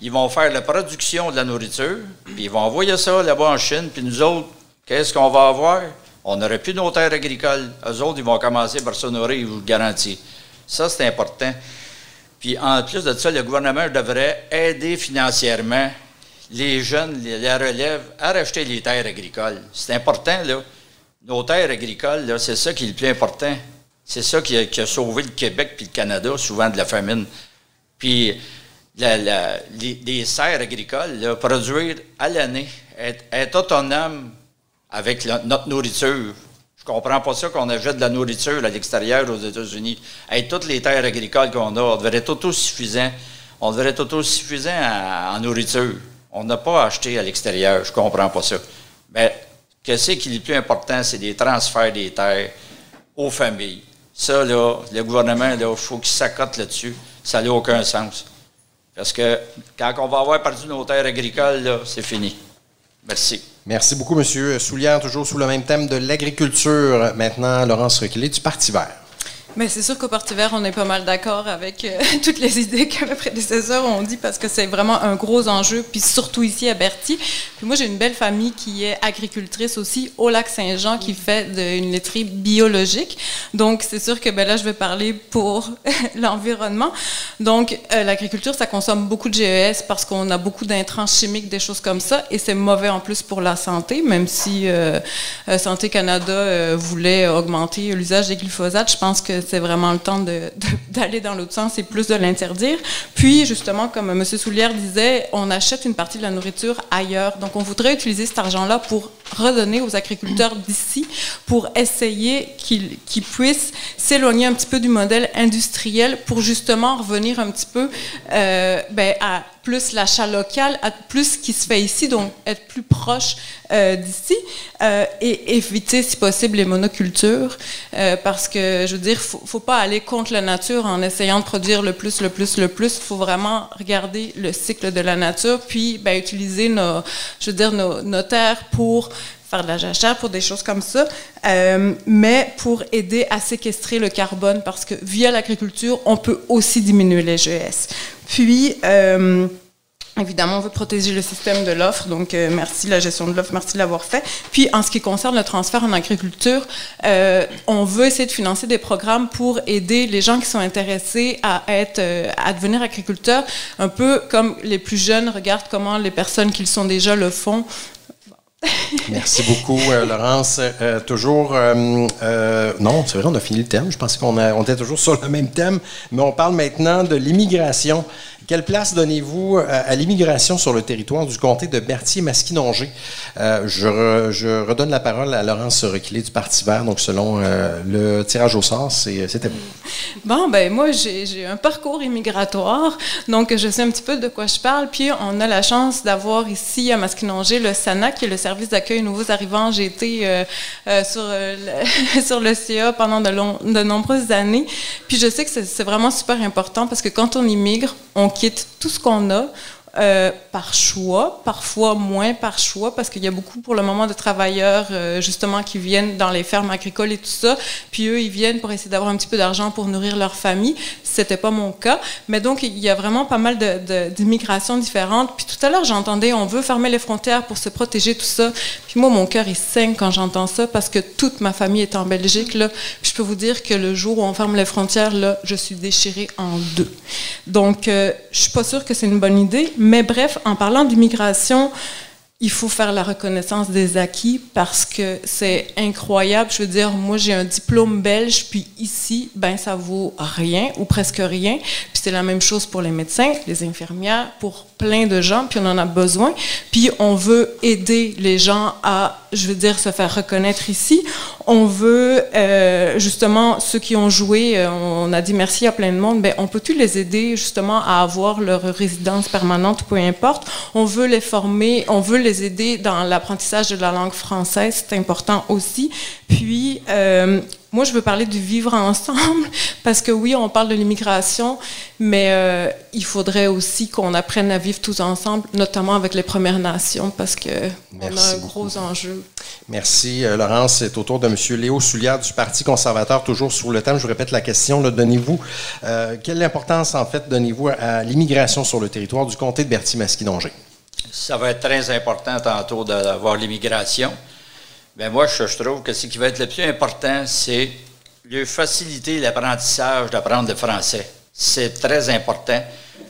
Ils vont faire la production de la nourriture, puis ils vont envoyer ça là-bas en Chine, puis nous autres, Qu'est-ce qu'on va avoir? On n'aurait plus nos terres agricoles. Eux autres, ils vont commencer par s'honorer, je vous le garantis. Ça, c'est important. Puis en plus de ça, le gouvernement devrait aider financièrement les jeunes, les relèves, à racheter les terres agricoles. C'est important, là. Nos terres agricoles, c'est ça qui est le plus important. C'est ça qui a, sauvé le Québec puis le Canada, souvent de la famine. Puis les, serres agricoles, produire à l'année, être, être autonome avec notre nourriture. Je comprends pas ça qu'on achète de la nourriture à l'extérieur aux États-Unis. Avec toutes les terres agricoles qu'on a, on devrait être autosuffisant. On devrait être en, nourriture. On n'a pas acheté à l'extérieur. Je comprends pas ça. Mais qu'est-ce qui est le plus important, c'est des transferts des terres aux familles. Ça, là, le gouvernement, il faut qu'il s'accote là-dessus. Ça n'a aucun sens. Parce que quand on va avoir perdu nos terres agricoles, c'est fini. Merci. Merci beaucoup, M. Soulière, toujours sous le même thème de l'agriculture. Maintenant, Laurence Requillet du Parti vert. Mais c'est sûr qu'au Parti vert, on est pas mal d'accord avec euh, toutes les idées que mes prédécesseurs ont dit parce que c'est vraiment un gros enjeu, puis surtout ici à Berthier. Puis moi, j'ai une belle famille qui est agricultrice aussi au lac Saint-Jean qui fait une laiterie biologique. Donc, c'est sûr que ben là, je vais parler pour l'environnement. Donc, euh, l'agriculture, ça consomme beaucoup de GES parce qu'on a beaucoup d'intrants chimiques, des choses comme ça, et c'est mauvais en plus pour la santé, même si euh, Santé Canada voulait augmenter l'usage des glyphosates. Je pense que c'est vraiment le temps d'aller dans l'autre sens et plus de l'interdire. Puis, justement, comme M. Soulière disait, on achète une partie de la nourriture ailleurs. Donc, on voudrait utiliser cet argent-là pour redonner aux agriculteurs d'ici, pour essayer qu'ils puissent s'éloigner un petit peu du modèle industriel pour justement revenir un petit peu euh, ben, à plus l'achat local, plus ce qui se fait ici, donc être plus proche euh, d'ici euh, et éviter, si possible, les monocultures, euh, parce que, je veux dire, faut, faut pas aller contre la nature en essayant de produire le plus, le plus, le plus. Il faut vraiment regarder le cycle de la nature, puis ben, utiliser nos, je terres pour faire de la jachère, pour des choses comme ça, mais pour aider à séquestrer le carbone, parce que via l'agriculture, on peut aussi diminuer les GS. Puis, euh, Évidemment, on veut protéger le système de l'offre, donc euh, merci la gestion de l'offre, merci de l'avoir fait. Puis, en ce qui concerne le transfert en agriculture, euh, on veut essayer de financer des programmes pour aider les gens qui sont intéressés à être, à devenir agriculteurs, un peu comme les plus jeunes regardent comment les personnes qui le sont déjà le font. Merci beaucoup, euh, Laurence. Euh, toujours, euh, non, c'est vrai, on a fini le thème. Je pensais qu'on on était toujours sur le même thème, mais on parle maintenant de l'immigration Quelle place donnez-vous euh, à l'immigration sur le territoire du comté de Berthier-Masquinongé? Euh, je, redonne la parole à Laurence Requilé du Parti vert. Donc, selon euh, le tirage au sort, c'était vous. Bon, ben moi, j'ai un parcours immigratoire. Donc, je sais un petit peu de quoi je parle. Puis, on a la chance d'avoir ici à Masquinongé le SANA, qui est le service d'accueil nouveaux arrivants. J'ai été sur, sur le CA pendant de, long, de nombreuses années. Puis, je sais que c'est vraiment super important parce que quand on immigre, on quitte tout ce qu'on a. Euh, par choix, parfois moins par choix, parce qu'il y a beaucoup pour le moment de travailleurs euh, justement qui viennent dans les fermes agricoles et tout ça, puis eux ils viennent pour essayer d'avoir un petit peu d'argent pour nourrir leur famille. C'était pas mon cas, mais donc il y a vraiment pas mal d'immigrations de, différentes. Puis tout à l'heure j'entendais on veut fermer les frontières pour se protéger tout ça. Puis moi mon cœur il saigne quand j'entends ça parce que toute ma famille est en Belgique là. Je peux vous dire que le jour où on ferme les frontières là, je suis déchirée en deux. Donc euh, je suis pas sûre que c'est une bonne idée bref, en parlant d'immigration, il faut faire la reconnaissance des acquis parce que c'est incroyable. Je veux dire, moi, j'ai un diplôme belge, puis ici, ben, ça vaut rien ou presque rien. Puis c'est la même chose pour les médecins, les infirmières, pour plein de gens, puis on en a besoin. Puis on veut aider les gens à, je veux dire, se faire reconnaître ici. On veut, euh, justement, ceux qui ont joué, euh, on a dit merci à plein de monde, ben, on peut-tu les aider, justement, à avoir leur résidence permanente, peu importe? On veut les former, on veut les aider dans l'apprentissage de la langue française, c'est important aussi. Puis, euh, moi, je veux parler du vivre ensemble, parce que oui, on parle de l'immigration, mais euh, il faudrait aussi qu'on apprenne à vivre tous ensemble, notamment avec les Premières Nations, parce qu'on a un gros enjeu. Merci, euh, Laurence. C'est au tour de M. Léo Souliard du Parti conservateur, toujours sur le thème. Je vous répète la question. Donnez-vous, euh, quelle importance, en fait, donnez-vous à l'immigration sur le territoire du comté de Berthier-Masquinongé? Ça va être très important tantôt d'avoir l'immigration. Bien, moi, je, trouve que ce qui va être le plus important, c'est de faciliter l'apprentissage d'apprendre le français. C'est très important.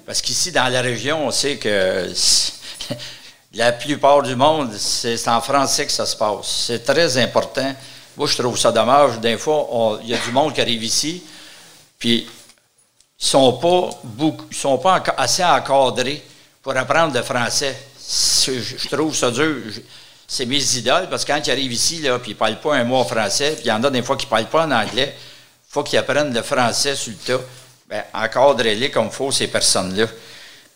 Parce qu'ici, dans la région, on sait que la plupart du monde, c'est en français que ça se passe. C'est très important. Moi, je trouve ça dommage. Des fois, il y a du monde qui arrive ici, puis ils sont pas sont pas assez encadrés pour apprendre le français. Je, trouve ça dur c'est mes idoles, parce que quand ils arrivent ici, là, puis ils ne parlent pas un mot français, puis il y en a des fois qui ne parlent pas en anglais, il faut qu'ils apprennent le français sur le tas. Bien, encadrez-les comme il faut, ces personnes-là.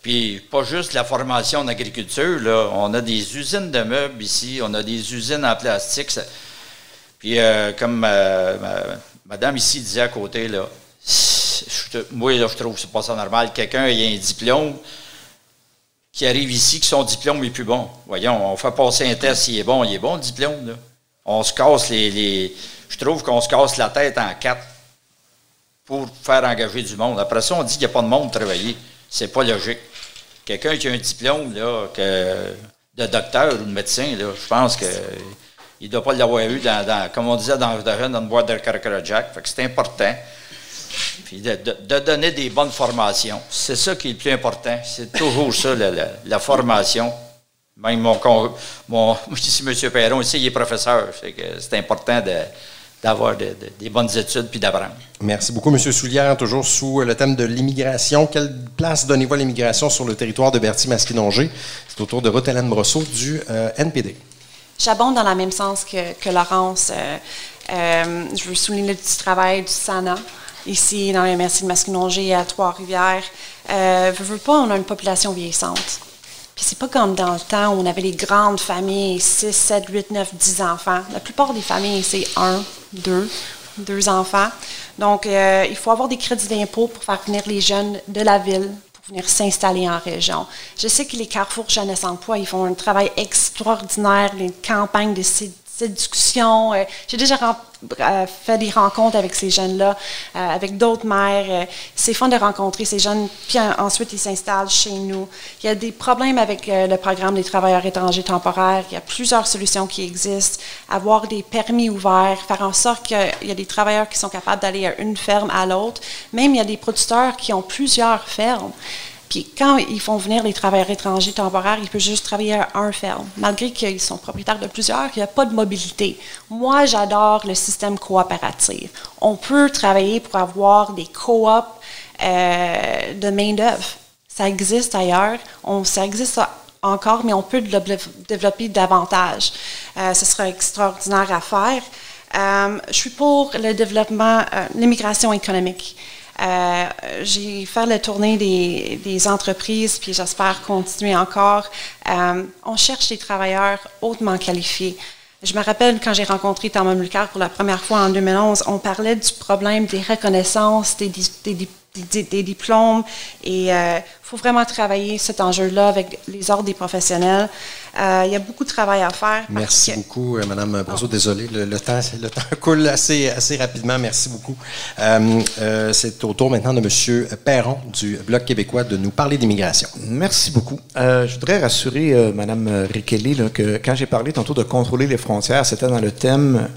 Puis, pas juste la formation en agriculture, là. On a des usines de meubles ici, on a des usines en plastique. Puis, euh, comme euh, madame ici disait à côté, là, moi, je trouve que c'est pas ça normal. Quelqu'un ait un diplôme, qui arrivent ici, qui son diplôme est plus bon. Voyons, on fait passer un test, s'il est bon, il est bon le diplôme. Là. On se casse les, Je trouve qu'on se casse la tête en quatre pour faire engager du monde. Après ça, on dit qu'il n'y a pas de monde travailler. C'est pas logique. Quelqu'un qui a un diplôme là, que, de docteur ou de médecin, là, je pense qu'il ne doit pas l'avoir eu dans, comme on disait dans, dans une boîte de. Fait que c'est important puis de, donner des bonnes formations. C'est ça qui est le plus important. C'est toujours ça, la, formation. Même mon, mon ici, M. Perron, ici, il est professeur. C'est important d'avoir des bonnes études puis d'apprendre. Merci beaucoup, M. Soulière. Toujours sous le thème de l'immigration. Quelle place donnez-vous à l'immigration sur le territoire de Berthier-Masquinongé? C'est au tour de Ruth Brosseau du euh, NPD. J'abonde dans le même sens que, Laurence. Euh, euh, je veux souligner le petit travail du SANA ici dans les Merci de Masquinongé à Trois-Rivières. Euh, veux, pas, on a une population vieillissante. Puis c'est pas comme dans le temps où on avait les grandes familles, 6, 7, 8, 9, 10 enfants. La plupart des familles, c'est un, deux, deux enfants. Donc, euh, il faut avoir des crédits d'impôt pour faire venir les jeunes de la ville pour venir s'installer en région. Je sais que les Carrefour Jeunesse Emploi, ils font un travail extraordinaire, les campagnes de séduction. Euh, j'ai déjà euh, fait des rencontres avec ces jeunes-là, euh, avec d'autres mères. c'est fun de rencontrer ces jeunes, puis ensuite ils s'installent chez nous. Il y a des problèmes avec le programme des travailleurs étrangers temporaires. Il y a plusieurs solutions qui existent. Avoir des permis ouverts, faire en sorte qu'il y a des travailleurs qui sont capables d'aller à une ferme à l'autre. Même il y a des producteurs qui ont plusieurs fermes. Puis quand ils font venir les travailleurs étrangers temporaires, ils peuvent juste travailler à un ferme. Malgré qu'ils sont propriétaires de plusieurs, il n'y a pas de mobilité. Moi, j'adore le système coopératif. On peut travailler pour avoir des coops euh, de main-d'œuvre. ça existe ailleurs, on, ça existe encore, mais on peut le développer davantage. Euh, ce sera extraordinaire à faire. Euh, je suis pour le développement, euh, l'immigration économique. Euh, j'ai fait la tournée des, entreprises, puis j'espère continuer encore. Euh, on cherche des travailleurs hautement qualifiés. Je me rappelle quand j'ai rencontré Thomas Mulcair pour la première fois en 2011, on parlait du problème des reconnaissances, des, des, des des, diplômes et il euh, faut vraiment travailler cet enjeu-là avec les ordres des professionnels. Euh, il y a beaucoup de travail à faire. Merci beaucoup, euh, Madame Brazo. Désolé, le, temps, le temps coule assez, assez rapidement. Merci beaucoup. C'est au tour maintenant de Monsieur Perron du Bloc québécois de nous parler d'immigration. Merci beaucoup. je voudrais rassurer Madame Rikeli que quand j'ai parlé tantôt de contrôler les frontières, c'était dans le thème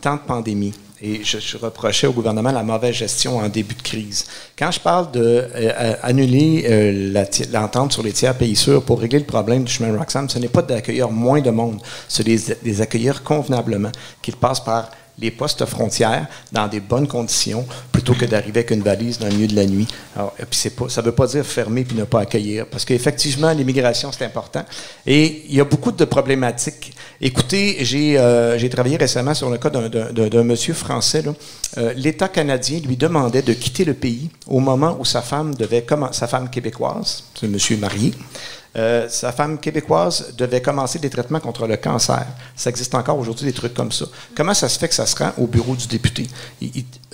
temps de pandémie. Et je, reprochais au gouvernement la mauvaise gestion en début de crise. Quand je parle d'annuler euh, euh, l'entente sur les tiers pays sûrs pour régler le problème du chemin Roxham, ce n'est pas d'accueillir moins de monde, c'est de les accueillir convenablement, qu'ils passent par les postes frontières dans des bonnes conditions plutôt que d'arriver avec une valise dans le milieu de la nuit. Alors, puis pas, ça ne veut pas dire fermer puis ne pas accueillir, parce qu'effectivement, l'immigration, c'est important. Et il y a beaucoup de problématiques. Écoutez, j'ai, euh, travaillé récemment sur le cas d'un, monsieur français. Euh, L'État canadien lui demandait de quitter le pays au moment où sa femme devait, sa femme québécoise, c'est monsieur marié, euh, sa femme québécoise devait commencer des traitements contre le cancer. Ça existe encore aujourd'hui des trucs comme ça. Comment ça se fait que ça se rend au bureau du député?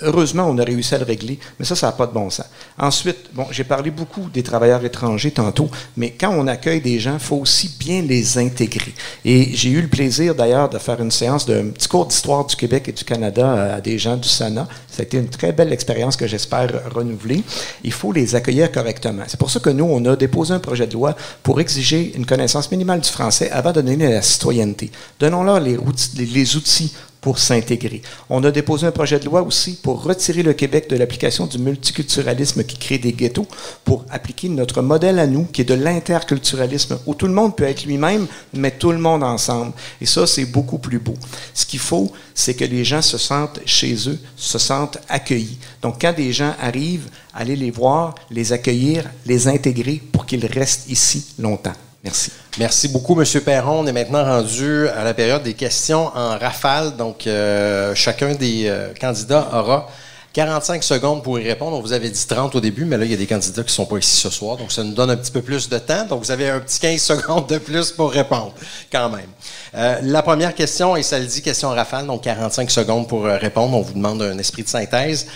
heureusement, on a réussi à le régler, mais ça, ça n'a pas de bon sens. Ensuite, bon, j'ai parlé beaucoup des travailleurs étrangers tantôt, mais quand on accueille des gens, il faut aussi bien les intégrer. Et j'ai eu le plaisir d'ailleurs de faire une séance d'un petit cours d'histoire du Québec et du Canada à des gens du Sénat. Ça a été une très belle expérience que j'espère renouveler. Il faut les accueillir correctement. C'est pour ça que nous, on a déposé un projet de loi pour exiger une connaissance minimale du français avant de donner la citoyenneté. Donnons-leur les, les outils pour s'intégrer. On a déposé un projet de loi aussi pour retirer le Québec de l'application du multiculturalisme qui crée des ghettos, pour appliquer notre modèle à nous, qui est de l'interculturalisme, où tout le monde peut être lui-même, mais tout le monde ensemble. Et ça, c'est beaucoup plus beau. Ce qu'il faut, c'est que les gens se sentent chez eux, se sentent accueillis. Donc, quand des gens arrivent, allez les voir, les accueillir, les intégrer pour qu'ils restent ici longtemps. Merci. Merci beaucoup, M. Perron. On est maintenant rendu à la période des questions en rafale. Donc, euh, chacun des euh, candidats aura 45 secondes pour y répondre. On vous avait dit 30 au début, mais là, il y a des candidats qui ne sont pas ici ce soir. Donc, ça nous donne un petit peu plus de temps. Donc, vous avez un petit 15 secondes de plus pour répondre, quand même. Euh, la première question, et ça le dit, question rafale, donc 45 secondes pour répondre. On vous demande un esprit de synthèse.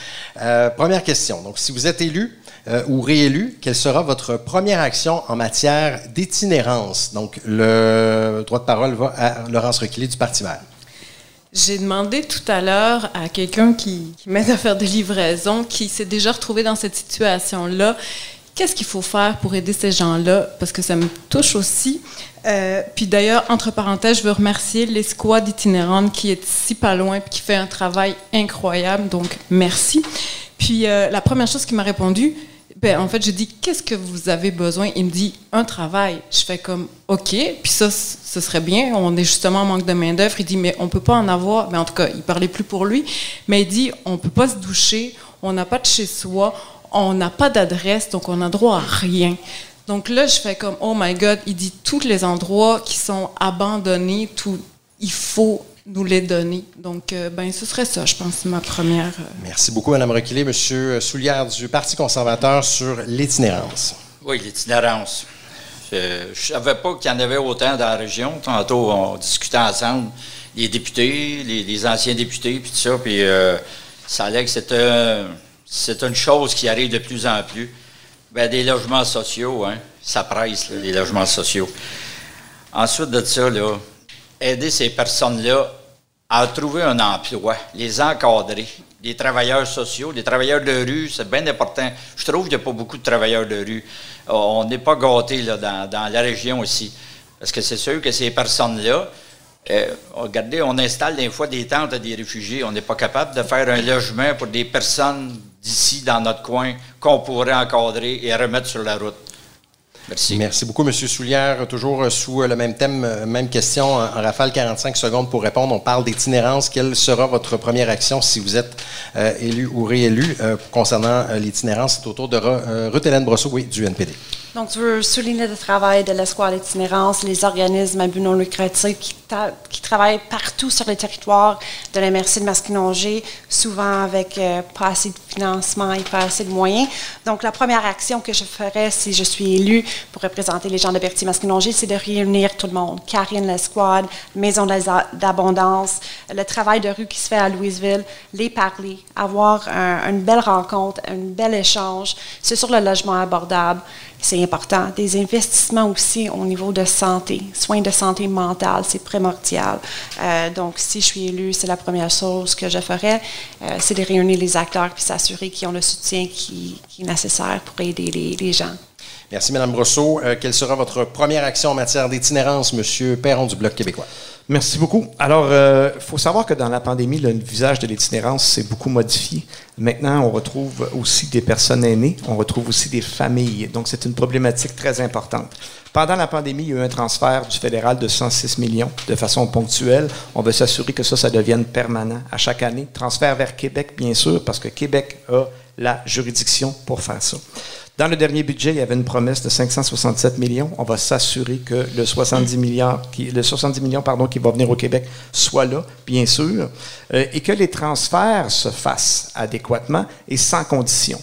première question. Donc, si vous êtes élu, euh, ou réélu, quelle sera votre première action en matière d'itinérance? Donc, le droit de parole va à Laurence Requillet du Parti vert. J'ai demandé tout à l'heure à quelqu'un qui, m'aide à faire des livraisons, qui s'est déjà retrouvé dans cette situation-là, qu'est-ce qu'il faut faire pour aider ces gens-là, parce que ça me touche aussi. Euh, puis d'ailleurs, entre parenthèses, je veux remercier l'escouade itinérante qui est si pas loin et qui fait un travail incroyable, donc merci. Puis euh, la première chose qu'il m'a répondu, en fait, je dis, qu'est-ce que vous avez besoin? Il me dit, un travail. Je fais comme, OK, puis ça, ce serait bien. On est justement en manque de main-d'œuvre. Il dit, mais on peut pas en avoir. Mais en tout cas, il parlait plus pour lui. Mais il dit, on peut pas se doucher. On n'a pas de chez soi. On n'a pas d'adresse. Donc, on n'a droit à rien. Donc là, je fais comme, oh my God, il dit tous les endroits qui sont abandonnés, tout, il faut nous les donner. Donc, euh, ben, ce serait ça, je pense, ma première. Euh, Merci beaucoup, Mme Requilé. Monsieur Soulière du Parti conservateur sur l'itinérance. Oui, l'itinérance. Je ne savais pas qu'il y en avait autant dans la région. Tantôt, on discutait ensemble, les députés, les, anciens députés, puis tout ça. Puis euh, ça allait que c'est une chose qui arrive de plus en plus. Ben, des logements sociaux, hein, ça presse, les logements sociaux. Ensuite de ça, là, aider ces personnes-là à trouver un emploi, les encadrer. Les travailleurs sociaux, les travailleurs de rue, c'est bien important. Je trouve qu'il n'y a pas beaucoup de travailleurs de rue. Euh, on n'est pas gâtés dans, la région aussi. Parce que c'est sûr que ces personnes-là, euh, regardez, on installe des fois des tentes à des réfugiés. On n'est pas capable de faire un logement pour des personnes d'ici, dans notre coin, qu'on pourrait encadrer et remettre sur la route. Merci. Beaucoup, M. Soulière. Toujours sous le même thème, euh, même question en rafale, 45 secondes pour répondre. On parle d'itinérance. Quelle sera votre première action si vous êtes élu ou réélu concernant l'itinérance? C'est autour de Ruth Hélène Brosseau, oui, du NPD. Donc, je veux souligner le travail de l'escouade itinérance, les organismes à but non lucratif qui, travaillent partout sur le territoire de la MRC de Masquinongé, souvent avec euh, pas assez de financement et pas assez de moyens. Donc, la première action que je ferais si je suis élue pour représenter les gens de Berthier-Masquinongé, c'est de réunir tout le monde. Karine, l'escouade, Maison d'abondance, le travail de rue qui se fait à Louisville, les parler, avoir une belle rencontre, un bel échange. C'est sur le logement abordable c'est important. Des investissements aussi au niveau de santé, soins de santé mentale, c'est primordial. Euh, donc, si je suis élue, c'est la première chose que je ferais, euh, c'est de réunir les acteurs puis s'assurer qu'ils ont le soutien qui, est nécessaire pour aider les, gens. Merci, Mme Brosseau. Euh, quelle sera votre première action en matière d'itinérance, M. Perron du Bloc québécois? Merci beaucoup. Alors, il euh, faut savoir que dans la pandémie, le visage de l'itinérance s'est beaucoup modifié. Maintenant, on retrouve aussi des personnes aînées, on retrouve aussi des familles. Donc, c'est une problématique très importante. Pendant la pandémie, il y a eu un transfert du fédéral de 106 millions de façon ponctuelle. On veut s'assurer que ça, ça devienne permanent à chaque année. Transfert vers Québec, bien sûr, parce que Québec a la juridiction pour faire ça. Dans le dernier budget, il y avait une promesse de 567 millions. On va s'assurer que le 70 millions, qui, le 70 millions pardon, qui va venir au Québec soit là, bien sûr, euh, et que les transferts se fassent adéquatement et sans condition.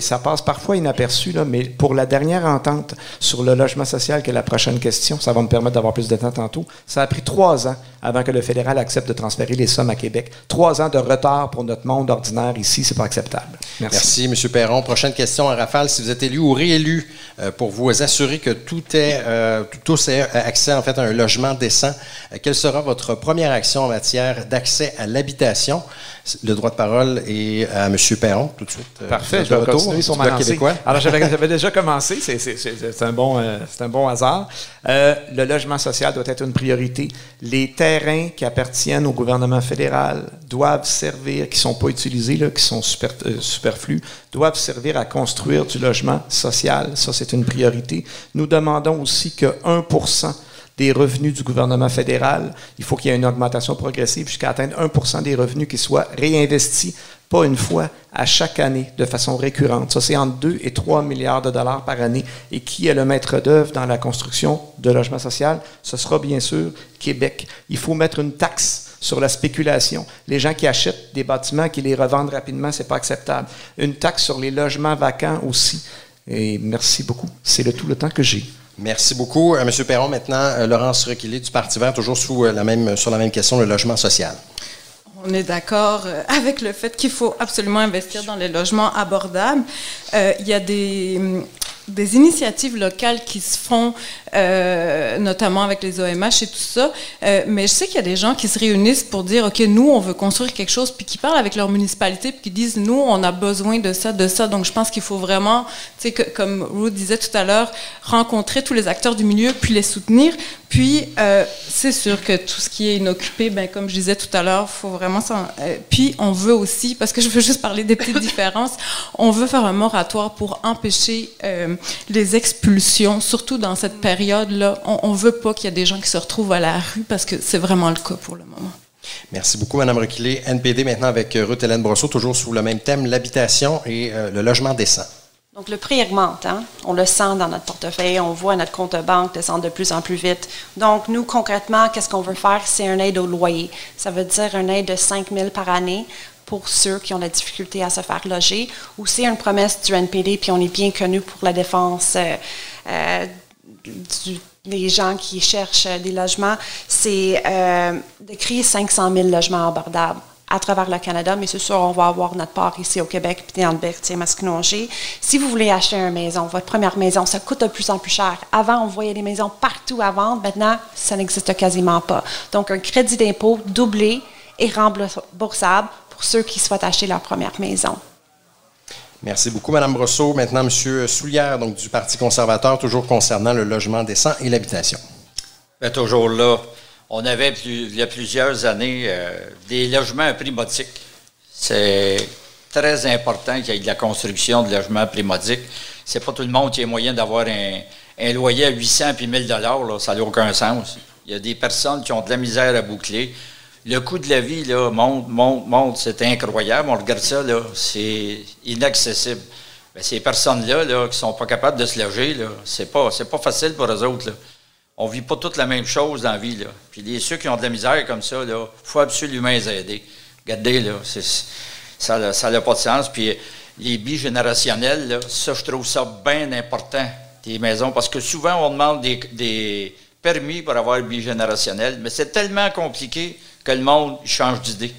ça passe parfois inaperçu, là, mais pour la dernière entente sur le logement social, qui est la prochaine question, ça va me permettre d'avoir plus de temps tantôt, ça a pris trois ans avant que le fédéral accepte de transférer les sommes à Québec. Trois ans de retard pour notre monde ordinaire ici, c'est pas acceptable. Merci. Merci, M. Perron. Prochaine question à Rafale vous êtes élu ou réélu euh, pour vous assurer que tout est, euh, tous aient accès en fait à un logement décent, euh, quelle sera votre première action en matière d'accès à l'habitation? Le droit de parole est à M. Perron, tout de suite. Parfait, je vais continuer sur ma québécois. Alors, j'avais déjà commencé, c'est un, bon, un bon hasard. le logement social doit être une priorité. Les terrains qui appartiennent au gouvernement fédéral doivent servir, qui ne sont pas utilisés, là, qui sont super, superflus, doivent servir à construire du logement social. Ça, c'est une priorité. Nous demandons aussi que 1 des revenus du gouvernement fédéral, il faut qu'il y ait une augmentation progressive jusqu'à atteindre 1 des revenus qui soient réinvestis, pas une fois, à chaque année, de façon récurrente. Ça, c'est entre 2 et 3 milliards de dollars par année. Et qui est le maître d'œuvre dans la construction de logement social? Ce sera bien sûr Québec. Il faut mettre une taxe sur la spéculation. Les gens qui achètent des bâtiments, qui les revendent rapidement, c'est pas acceptable. Une taxe sur les logements vacants aussi. Et merci beaucoup. C'est le tout le temps que j'ai. Merci beaucoup. Euh, Monsieur Perron, maintenant, euh, Laurence Requilé du Parti vert, toujours euh, sur la même question, le logement social. On est d'accord avec le fait qu'il faut absolument investir dans les logements abordables. il y a des, des initiatives locales qui se font, euh, notamment avec les OMH et tout ça. Euh, mais je sais qu'il y a des gens qui se réunissent pour dire, OK, nous, on veut construire quelque chose, puis qui parlent avec leur municipalité, puis qui disent, nous, on a besoin de ça, de ça. Donc, je pense qu'il faut vraiment, tu sais, comme Ruth disait tout à l'heure, rencontrer tous les acteurs du milieu, puis les soutenir. Puis, euh, c'est sûr que tout ce qui est inoccupé, ben, comme je disais tout à l'heure, faut vraiment s'en... puis, on veut aussi, parce que je veux juste parler des petites différences, on veut faire un moratoire pour empêcher les expulsions, surtout dans cette période-là. On ne veut pas qu'il y ait des gens qui se retrouvent à la rue parce que c'est vraiment le cas pour le moment. Merci beaucoup, Mme Requilé. NPD maintenant avec euh, Ruth Hélène Brosseau, toujours sous le même thème, l'habitation et euh, le logement décent. Donc, le prix augmente. Hein? On le sent dans notre portefeuille. On voit notre compte de banque descendre de plus en plus vite. Donc, nous, concrètement, qu'est-ce qu'on veut faire? C'est un aide au loyer. Ça veut dire un aide de 5 000 par année pour ceux qui ont la difficulté à se faire loger, ou c'est une promesse du NPD, puis on est bien connu pour la défense euh, euh, des gens qui cherchent des logements, c'est euh, de créer 500 000 logements abordables à travers le Canada, mais c'est sûr, on va avoir notre part ici au Québec, puis dans le Berthier, Masquinongé. Si vous voulez acheter une maison, votre première maison, ça coûte de plus en plus cher. Avant, on voyait des maisons partout à vendre. Maintenant, ça n'existe quasiment pas. Donc, un crédit d'impôt doublé et remboursable ceux qui souhaitent acheter leur première maison. Merci beaucoup, Mme Brosseau. Maintenant, M. Soulière, donc du Parti conservateur, toujours concernant le logement décent et l'habitation. Ben, toujours là. On avait, il y a plusieurs années, euh, des logements à prix modique. C'est très important qu'il y ait de la construction de logements à prix modique. C'est pas tout le monde qui a moyen d'avoir un, loyer à 800 puis 1000 dollars. Ça n'a aucun sens. Il y a des personnes qui ont de la misère à boucler le coût de la vie là, monte, monte, monte. C'est incroyable. On regarde ça, là, c'est inaccessible. Ben, ces personnes-là là, qui sont pas capables de se loger, ce n'est pas, pas facile pour eux autres. Là. On vit pas toutes la même chose dans la vie. Là. Puis les, ceux qui ont de la misère comme ça, il faut absolument les aider. Regardez, là, ça n'a pas de sens. Puis les bigénérationnels, ça, je trouve ça bien important, des maisons, parce que souvent, on demande des, permis pour avoir bigénérationnel, mais c'est tellement compliqué que le monde change d'idée.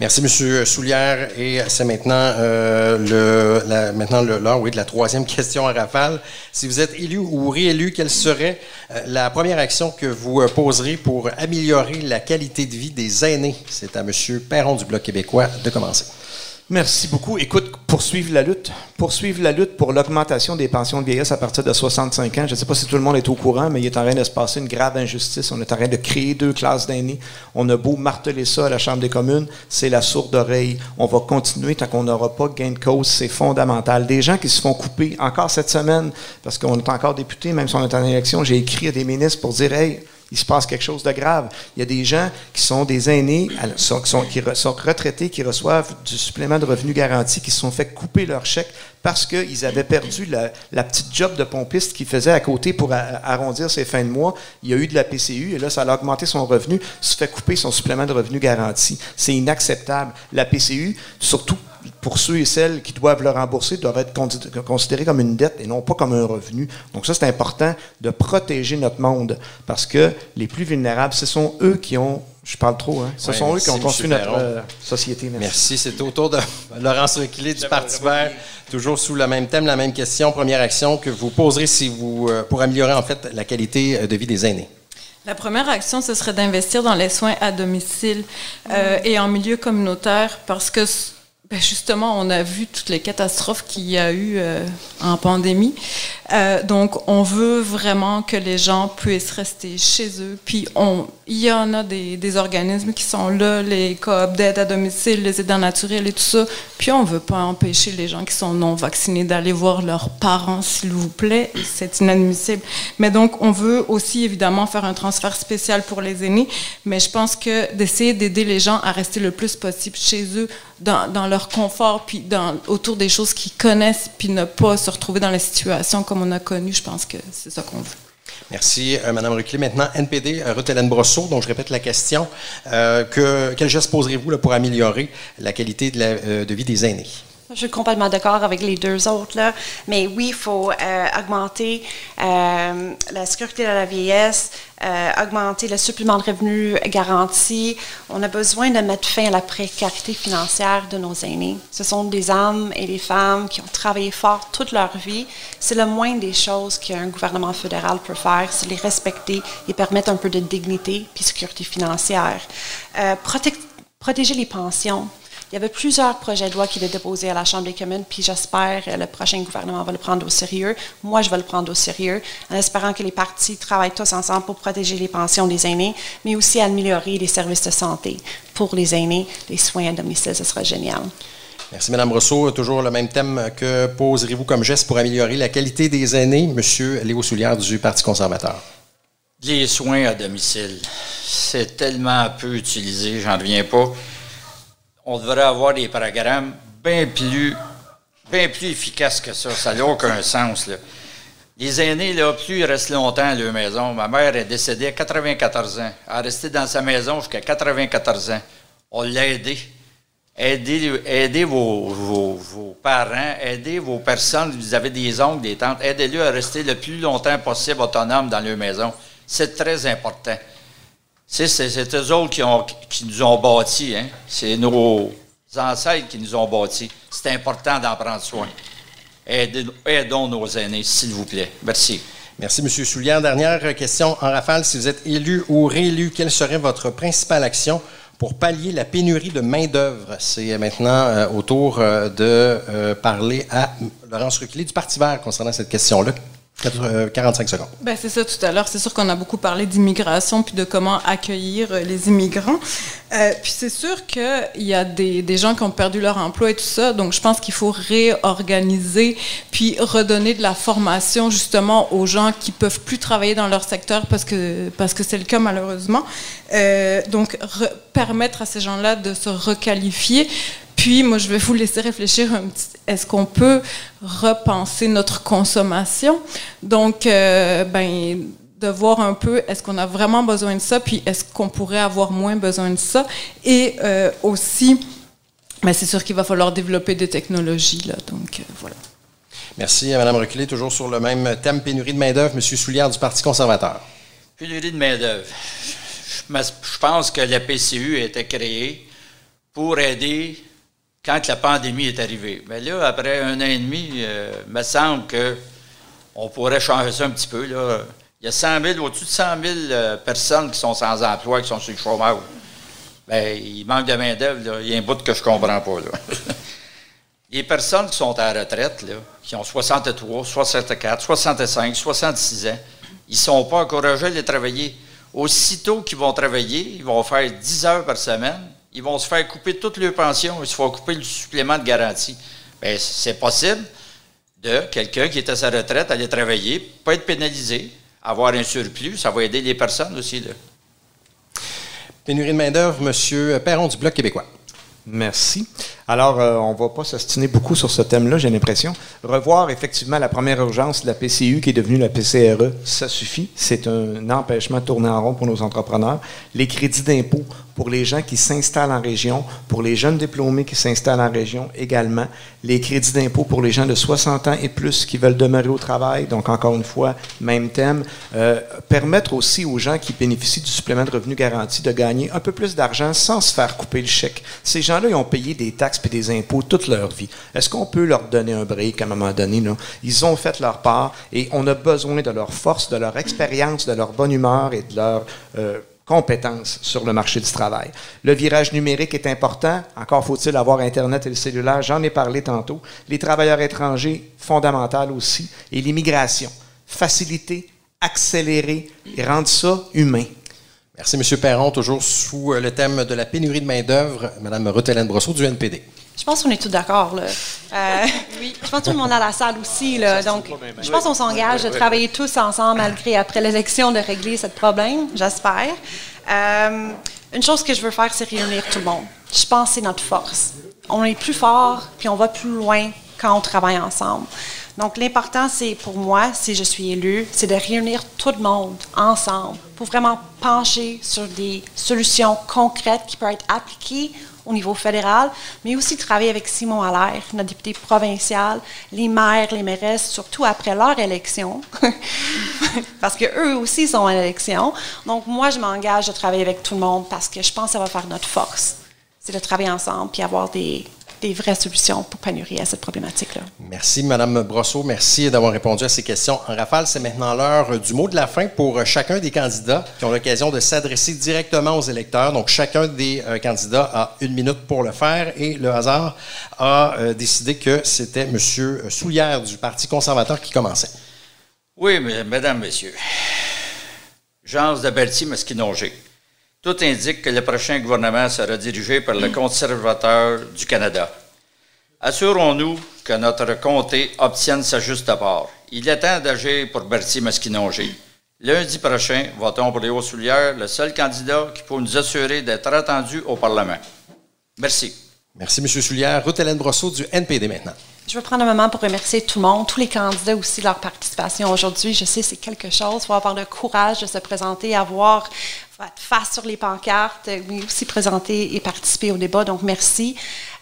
Merci, M. Soulière. Et c'est maintenant euh, le, maintenant l'heure de la troisième question à rafale. Si vous êtes élu ou réélu, quelle serait euh, la première action que vous euh, poserez pour améliorer la qualité de vie des aînés? C'est à M. Perron du Bloc québécois de commencer. Merci beaucoup. Écoute, poursuivre la lutte. Poursuivre la lutte pour l'augmentation des pensions de vieillesse à partir de 65 ans. Je ne sais pas si tout le monde est au courant, mais il est en train de se passer une grave injustice. On est en train de créer deux classes d'aînés. On a beau marteler ça à la Chambre des communes, c'est la sourde oreille. On va continuer tant qu'on n'aura pas gain de cause. C'est fondamental. Des gens qui se font couper encore cette semaine, parce qu'on est encore député, même si on est en élection, j'ai écrit à des ministres pour dire, hey, il se passe quelque chose de grave. Il y a des gens qui sont des aînés, qui sont, retraités, qui reçoivent du supplément de revenu garanti, qui se sont fait couper leur chèque parce qu'ils avaient perdu la, petite job de pompiste qu'ils faisaient à côté pour arrondir ses fins de mois. Il y a eu de la PCU et là, ça a augmenté son revenu, se fait couper son supplément de revenu garanti. C'est inacceptable. La PCU, surtout pour ceux et celles qui doivent le rembourser, doivent être considérés comme une dette et non pas comme un revenu. Donc ça, c'est important de protéger notre monde parce que les plus vulnérables, ce sont eux qui ont je parle trop, hein? Ce sont eux qui ont construit notre euh, société. Merci. C'est autour de Laurence Requilé du Parti vert, toujours sous le même thème, la même question. Première action que vous poserez si vous, euh, pour améliorer en fait la qualité euh, de vie des aînés. La première action, ce serait d'investir dans les soins à domicile et en milieu communautaire parce que ben justement, on a vu toutes les catastrophes qu'il y a eu euh, en pandémie. Euh, donc, on veut vraiment que les gens puissent rester chez eux. Puis, il y en a des, des organismes qui sont là, les coop d'aide à domicile, les aidants naturels et tout ça. Puis, on ne veut pas empêcher les gens qui sont non vaccinés d'aller voir leurs parents, s'il vous plaît. C'est inadmissible. Mais donc, on veut aussi, évidemment, faire un transfert spécial pour les aînés. Mais je pense que d'essayer d'aider les gens à rester le plus possible chez eux, dans, dans leur confort, puis dans, autour des choses qu'ils connaissent, puis ne pas se retrouver dans la situation comme on a connu, je pense que c'est ça qu'on veut. Merci, euh, Mme Ruclé. Maintenant, NPD, euh, Ruth Hélène Brosseau. Donc, je répète la question. Euh, que, quel geste poserez-vous pour améliorer la qualité de, de vie des aînés? Je suis complètement d'accord avec les deux autres, là. mais oui, il faut euh, augmenter euh, la sécurité de la vieillesse, euh, augmenter le supplément de revenus garanti. On a besoin de mettre fin à la précarité financière de nos aînés. Ce sont des hommes et des femmes qui ont travaillé fort toute leur vie. C'est le moins des choses qu'un gouvernement fédéral peut faire, c'est les respecter et permettre un peu de dignité puis sécurité financière. protéger les pensions. Il y avait plusieurs projets de loi qui étaient déposés à la Chambre des communes, puis j'espère que le prochain gouvernement va le prendre au sérieux. Moi, je vais le prendre au sérieux, en espérant que les partis travaillent tous ensemble pour protéger les pensions des aînés, mais aussi améliorer les services de santé pour les aînés, les soins à domicile. Ce sera génial. Merci, Mme Rousseau. Toujours le même thème que poserez-vous comme geste pour améliorer la qualité des aînés, M. Léo Soulière du Parti conservateur? Les soins à domicile, c'est tellement peu utilisé, j'en reviens pas on devrait avoir des programmes bien plus, efficaces que ça. Ça n'a aucun sens. Les aînés, là, plus ils restent longtemps à leur maison. Ma mère est décédée à 94 ans. Elle est restée dans sa maison jusqu'à 94 ans. On l'a aidé. Aidez, vos, vos, parents, aidez vos personnes, vous avez des oncles, des tantes, aidez-les à rester le plus longtemps possible autonomes dans leur maison. C'est très important. C'est eux autres qui, nous ont bâtis. Hein? C'est nos ancêtres qui nous ont bâtis. C'est important d'en prendre soin. Aidons nos aînés, s'il vous plaît. Merci. Merci, M. Soulière. Dernière question en rafale. Si vous êtes élu ou réélu, quelle serait votre principale action pour pallier la pénurie de main-d'œuvre? C'est maintenant euh, au tour euh, de euh, parler à Laurence Ruquilly du Parti vert concernant cette question-là. 45 euh, secondes. Ben, c'est ça tout à l'heure. C'est sûr qu'on a beaucoup parlé d'immigration puis de comment accueillir euh, les immigrants. Euh, puis c'est sûr qu'il y a des, des, gens qui ont perdu leur emploi et tout ça. Donc je pense qu'il faut réorganiser puis redonner de la formation justement aux gens qui peuvent plus travailler dans leur secteur parce que parce que c'est le cas malheureusement. donc permettre à ces gens-là de se requalifier Puis, moi, je vais vous laisser réfléchir un petit. Est-ce qu'on peut repenser notre consommation? Donc, euh, ben, de voir un peu est-ce qu'on a vraiment besoin de ça, puis est-ce qu'on pourrait avoir moins besoin de ça? Et euh, aussi, ben, c'est sûr qu'il va falloir développer des technologies. Là, donc, euh, voilà. Merci, Mme Reculé. Toujours sur le même thème, pénurie de main-d'œuvre. M. Soulière du Parti conservateur. Pénurie de main-d'œuvre. Je pense que la PCU a été créée pour aider quand la pandémie est arrivée. Mais là, après un an et demi, il me semble qu'on pourrait changer ça un petit peu. Là. Il y a 100 000, au-dessus de 100 000 euh, personnes qui sont sans emploi, qui sont sur le chômage. Bien, il manque de main-d'œuvre. Il y a un bout que je ne comprends pas. Là. Les personnes qui sont à la retraite, là, qui ont 63, 64, 65, 66 ans, ils ne sont pas encouragés à les travailler. Aussitôt qu'ils vont travailler, ils vont faire 10 heures par semaine, ils vont se faire couper toute leur pension, ils se font couper le supplément de garantie. Bien, c'est possible de quelqu'un qui est à sa retraite aller travailler, pas être pénalisé, avoir un surplus, ça va aider les personnes aussi. Là. Pénurie de main-d'œuvre, M. Perron du Bloc québécois. Merci. Alors, euh, on ne va pas s'ostiner beaucoup sur ce thème-là, j'ai l'impression. Revoir effectivement la première urgence la PCU qui est devenue la PCRE, ça suffit. C'est un empêchement de tourner en rond pour nos entrepreneurs. Les crédits d'impôt pour les gens qui s'installent en région, pour les jeunes diplômés qui s'installent en région également, les crédits d'impôt pour les gens de 60 ans et plus qui veulent demeurer au travail, donc encore une fois, même thème, euh, permettre aussi aux gens qui bénéficient du supplément de revenu garanti de gagner un peu plus d'argent sans se faire couper le chèque. Ces ils ont payé des taxes et des impôts toute leur vie. Est-ce qu'on peut leur donner un break à un moment donné? Ils ont fait leur part et on a besoin de leur force, de leur expérience, de leur bonne humeur et de leur... Euh, compétences sur le marché du travail. Le virage numérique est important. Encore faut-il avoir Internet et le cellulaire. J'en ai parlé tantôt. Les travailleurs étrangers, fondamental aussi. Et l'immigration. Faciliter, accélérer et rendre ça humain. Merci, M. Perron. Toujours sous euh, le thème de la pénurie de main-d'œuvre. Mme Ruth-Hélène Brosseau du NPD. Je pense qu'on est tous d'accord. Là. Euh, oui. Je pense que tout le monde à la salle aussi. Là. Donc, je pense qu'on s'engage de travailler tous ensemble, malgré après l'élection, de régler ce problème, j'espère. Euh, une chose que je veux faire, c'est réunir tout le monde. Je pense que c'est notre force. On est plus fort, puis on va plus loin quand on travaille ensemble. Donc, l'important, c'est pour moi, si je suis élue, c'est de réunir tout le monde ensemble pour vraiment pencher sur des solutions concrètes qui peuvent être appliquées au niveau fédéral, mais aussi travailler avec Simon Allaire, notre député provincial, les maires, les mairesses, surtout après leur élection, parce qu'eux aussi sont en élection. Donc, moi, je m'engage à travailler avec tout le monde parce que je pense que ça va faire notre force. C'est de travailler ensemble puis avoir des, des vraies solutions pour pénurie à cette problématique-là. Merci, Mme Brosseau. Merci d'avoir répondu à ces questions. En rafale, c'est maintenant l'heure du mot de la fin pour chacun des candidats qui ont l'occasion de s'adresser directement aux électeurs. Donc, chacun des euh, candidats a une minute pour le faire et le hasard a euh, décidé que c'était M. Soulière du Parti conservateur qui commençait. Oui, mesdames, messieurs. Jean de Berthier-Masquinongé. Tout indique que le prochain gouvernement sera dirigé par le conservateur du Canada. Assurons-nous que notre comté obtienne sa juste part. Il est temps d'agir pour Bertie Masquinongé. Lundi prochain, votons pour Léo Soulière, le seul candidat qui peut nous assurer d'être attendu au Parlement? Merci. Merci, M. Soulière. Ruth Hélène Brosseau du NPD maintenant. Je veux prendre un moment pour remercier tout le monde, tous les candidats aussi de leur participation aujourd'hui. Je sais c'est quelque chose. Il faut avoir le courage de se présenter, avoir face sur les pancartes, mais aussi présenter et participer au débat. Donc, merci.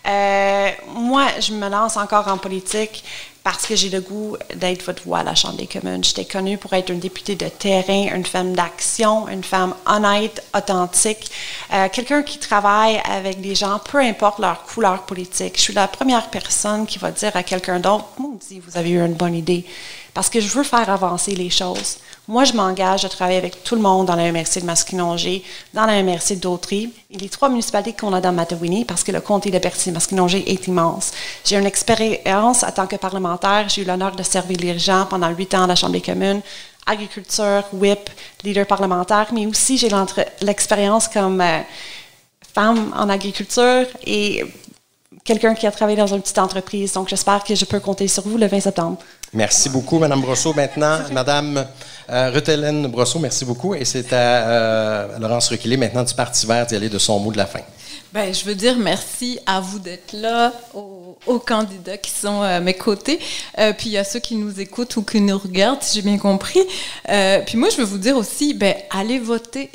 Euh, moi, je me lance encore en politique parce que j'ai le goût d'être votre voix à la Chambre des communes. J'étais connue pour être une députée de terrain, une femme d'action, une femme honnête, authentique, euh, quelqu'un qui travaille avec des gens, peu importe leur couleur politique. Je suis la première personne qui va dire à quelqu'un d'autre, dit vous avez eu une bonne idée, parce que je veux faire avancer les choses. Moi, je m'engage à travailler avec tout le monde dans la MRC de Masquinongé, dans la MRC d'Autry, et les trois municipalités qu'on a dans Matawini, parce que le comté de Berthier-Masquinongé est immense. J'ai une expérience en tant que parlementaire. J'ai eu l'honneur de servir les gens pendant huit ans à la Chambre des communes, agriculture, whip, leader parlementaire, mais aussi j'ai l'expérience comme euh, femme en agriculture et quelqu'un qui a travaillé dans une petite entreprise. Donc, j'espère que je peux compter sur vous le 20 septembre. Merci beaucoup, Mme Brosseau. Maintenant, Mme euh, Ruth-Hélène Brosseau, merci beaucoup. Et c'est à euh, Laurence Requilé, maintenant du Parti vert, d'y aller de son mot de la fin. Ben, je veux dire merci à vous d'être là, aux, candidats qui sont à mes côtés, euh, puis à ceux qui nous écoutent ou qui nous regardent, si j'ai bien compris. Euh, puis moi, je veux vous dire aussi, ben, allez voter.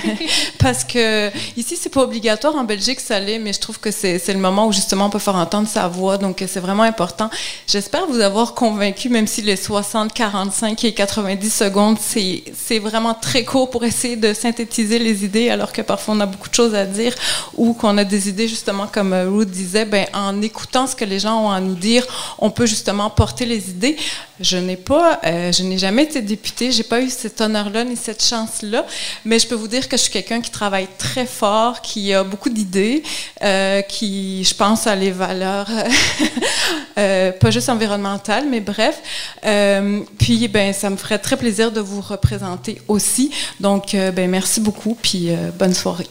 Parce que ici, c'est pas obligatoire. En Belgique, ça l'est, mais je trouve que c'est le moment où justement on peut faire entendre sa voix. Donc, c'est vraiment important. J'espère vous avoir convaincu, même si les 60, 45 et 90 secondes, c'est vraiment très court pour essayer de synthétiser les idées, alors que parfois on a beaucoup de choses à dire ou qu'on a des idées, justement, comme euh, Ruth disait, ben, en écoutant ce que les gens ont à nous dire, on peut justement porter les idées. Je n'ai pas, euh, je n'ai jamais été députée, j'ai pas eu cet honneur-là ni cette chance-là, mais je peux vous dire que je suis quelqu'un qui travaille très fort, qui a beaucoup d'idées, euh, qui, je pense à les valeurs, pas juste environnementales, mais bref. puis, ben, ça me ferait très plaisir de vous représenter aussi. Donc, ben, merci beaucoup, puis bonne soirée.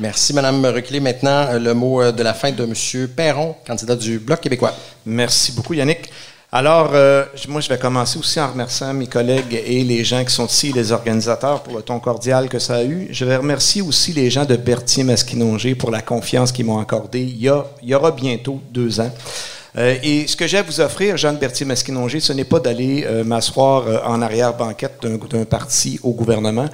Merci, Madame Reculé. Maintenant, euh, le mot euh, de la fin de M. Perron, candidat du Bloc québécois. Merci beaucoup, Yannick. Alors, euh, moi, je vais commencer aussi en remerciant mes collègues et les gens qui sont ici, les organisateurs, pour le ton cordial que ça a eu. Je vais remercier aussi les gens de Berthier-Masquinongé pour la confiance qu'ils m'ont accordée il y, il y aura bientôt deux ans. Euh, et ce que j'ai à vous offrir, Jeanne Berthier-Masquinonger, ce n'est pas d'aller euh, m'asseoir euh, en arrière-banquette d'un parti au gouvernement.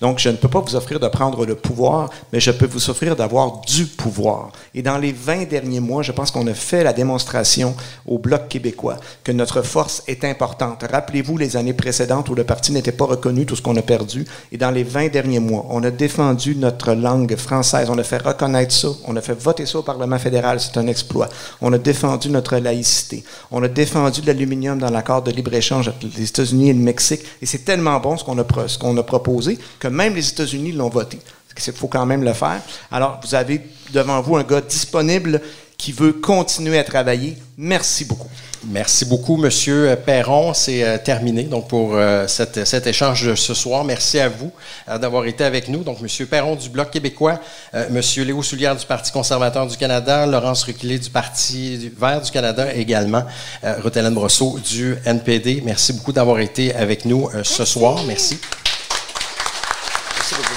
Donc, je ne peux pas vous offrir de prendre le pouvoir, mais je peux vous offrir d'avoir du pouvoir. Et dans les 20 derniers mois, je pense qu'on a fait la démonstration au Bloc québécois que notre force est importante. Rappelez-vous les années précédentes où le parti n'était pas reconnu, tout ce qu'on a perdu. Et dans les 20 derniers mois, on a défendu notre langue française. On a fait reconnaître ça. On a fait voter ça au Parlement fédéral. C'est un exploit. On a défendu notre laïcité. On a défendu l'aluminium dans l'accord de libre-échange entre les États-Unis et le Mexique. Et c'est tellement bon ce qu'on a, a proposé que même les États-Unis l'ont voté. Il faut quand même le faire. Alors, vous avez devant vous un gars disponible qui veut continuer à travailler. Merci beaucoup. Merci beaucoup, Monsieur Perron. C'est euh, terminé donc pour euh, cet échange de ce soir. Merci à vous euh, d'avoir été avec nous. Donc, Monsieur Perron du Bloc québécois, Monsieur Léo Soulière du Parti conservateur du Canada, Laurence Ruquilé du Parti vert du Canada également, Ruth Hélène Brosseau du NPD. Merci beaucoup d'avoir été avec nous ce soir. Merci. Merci beaucoup.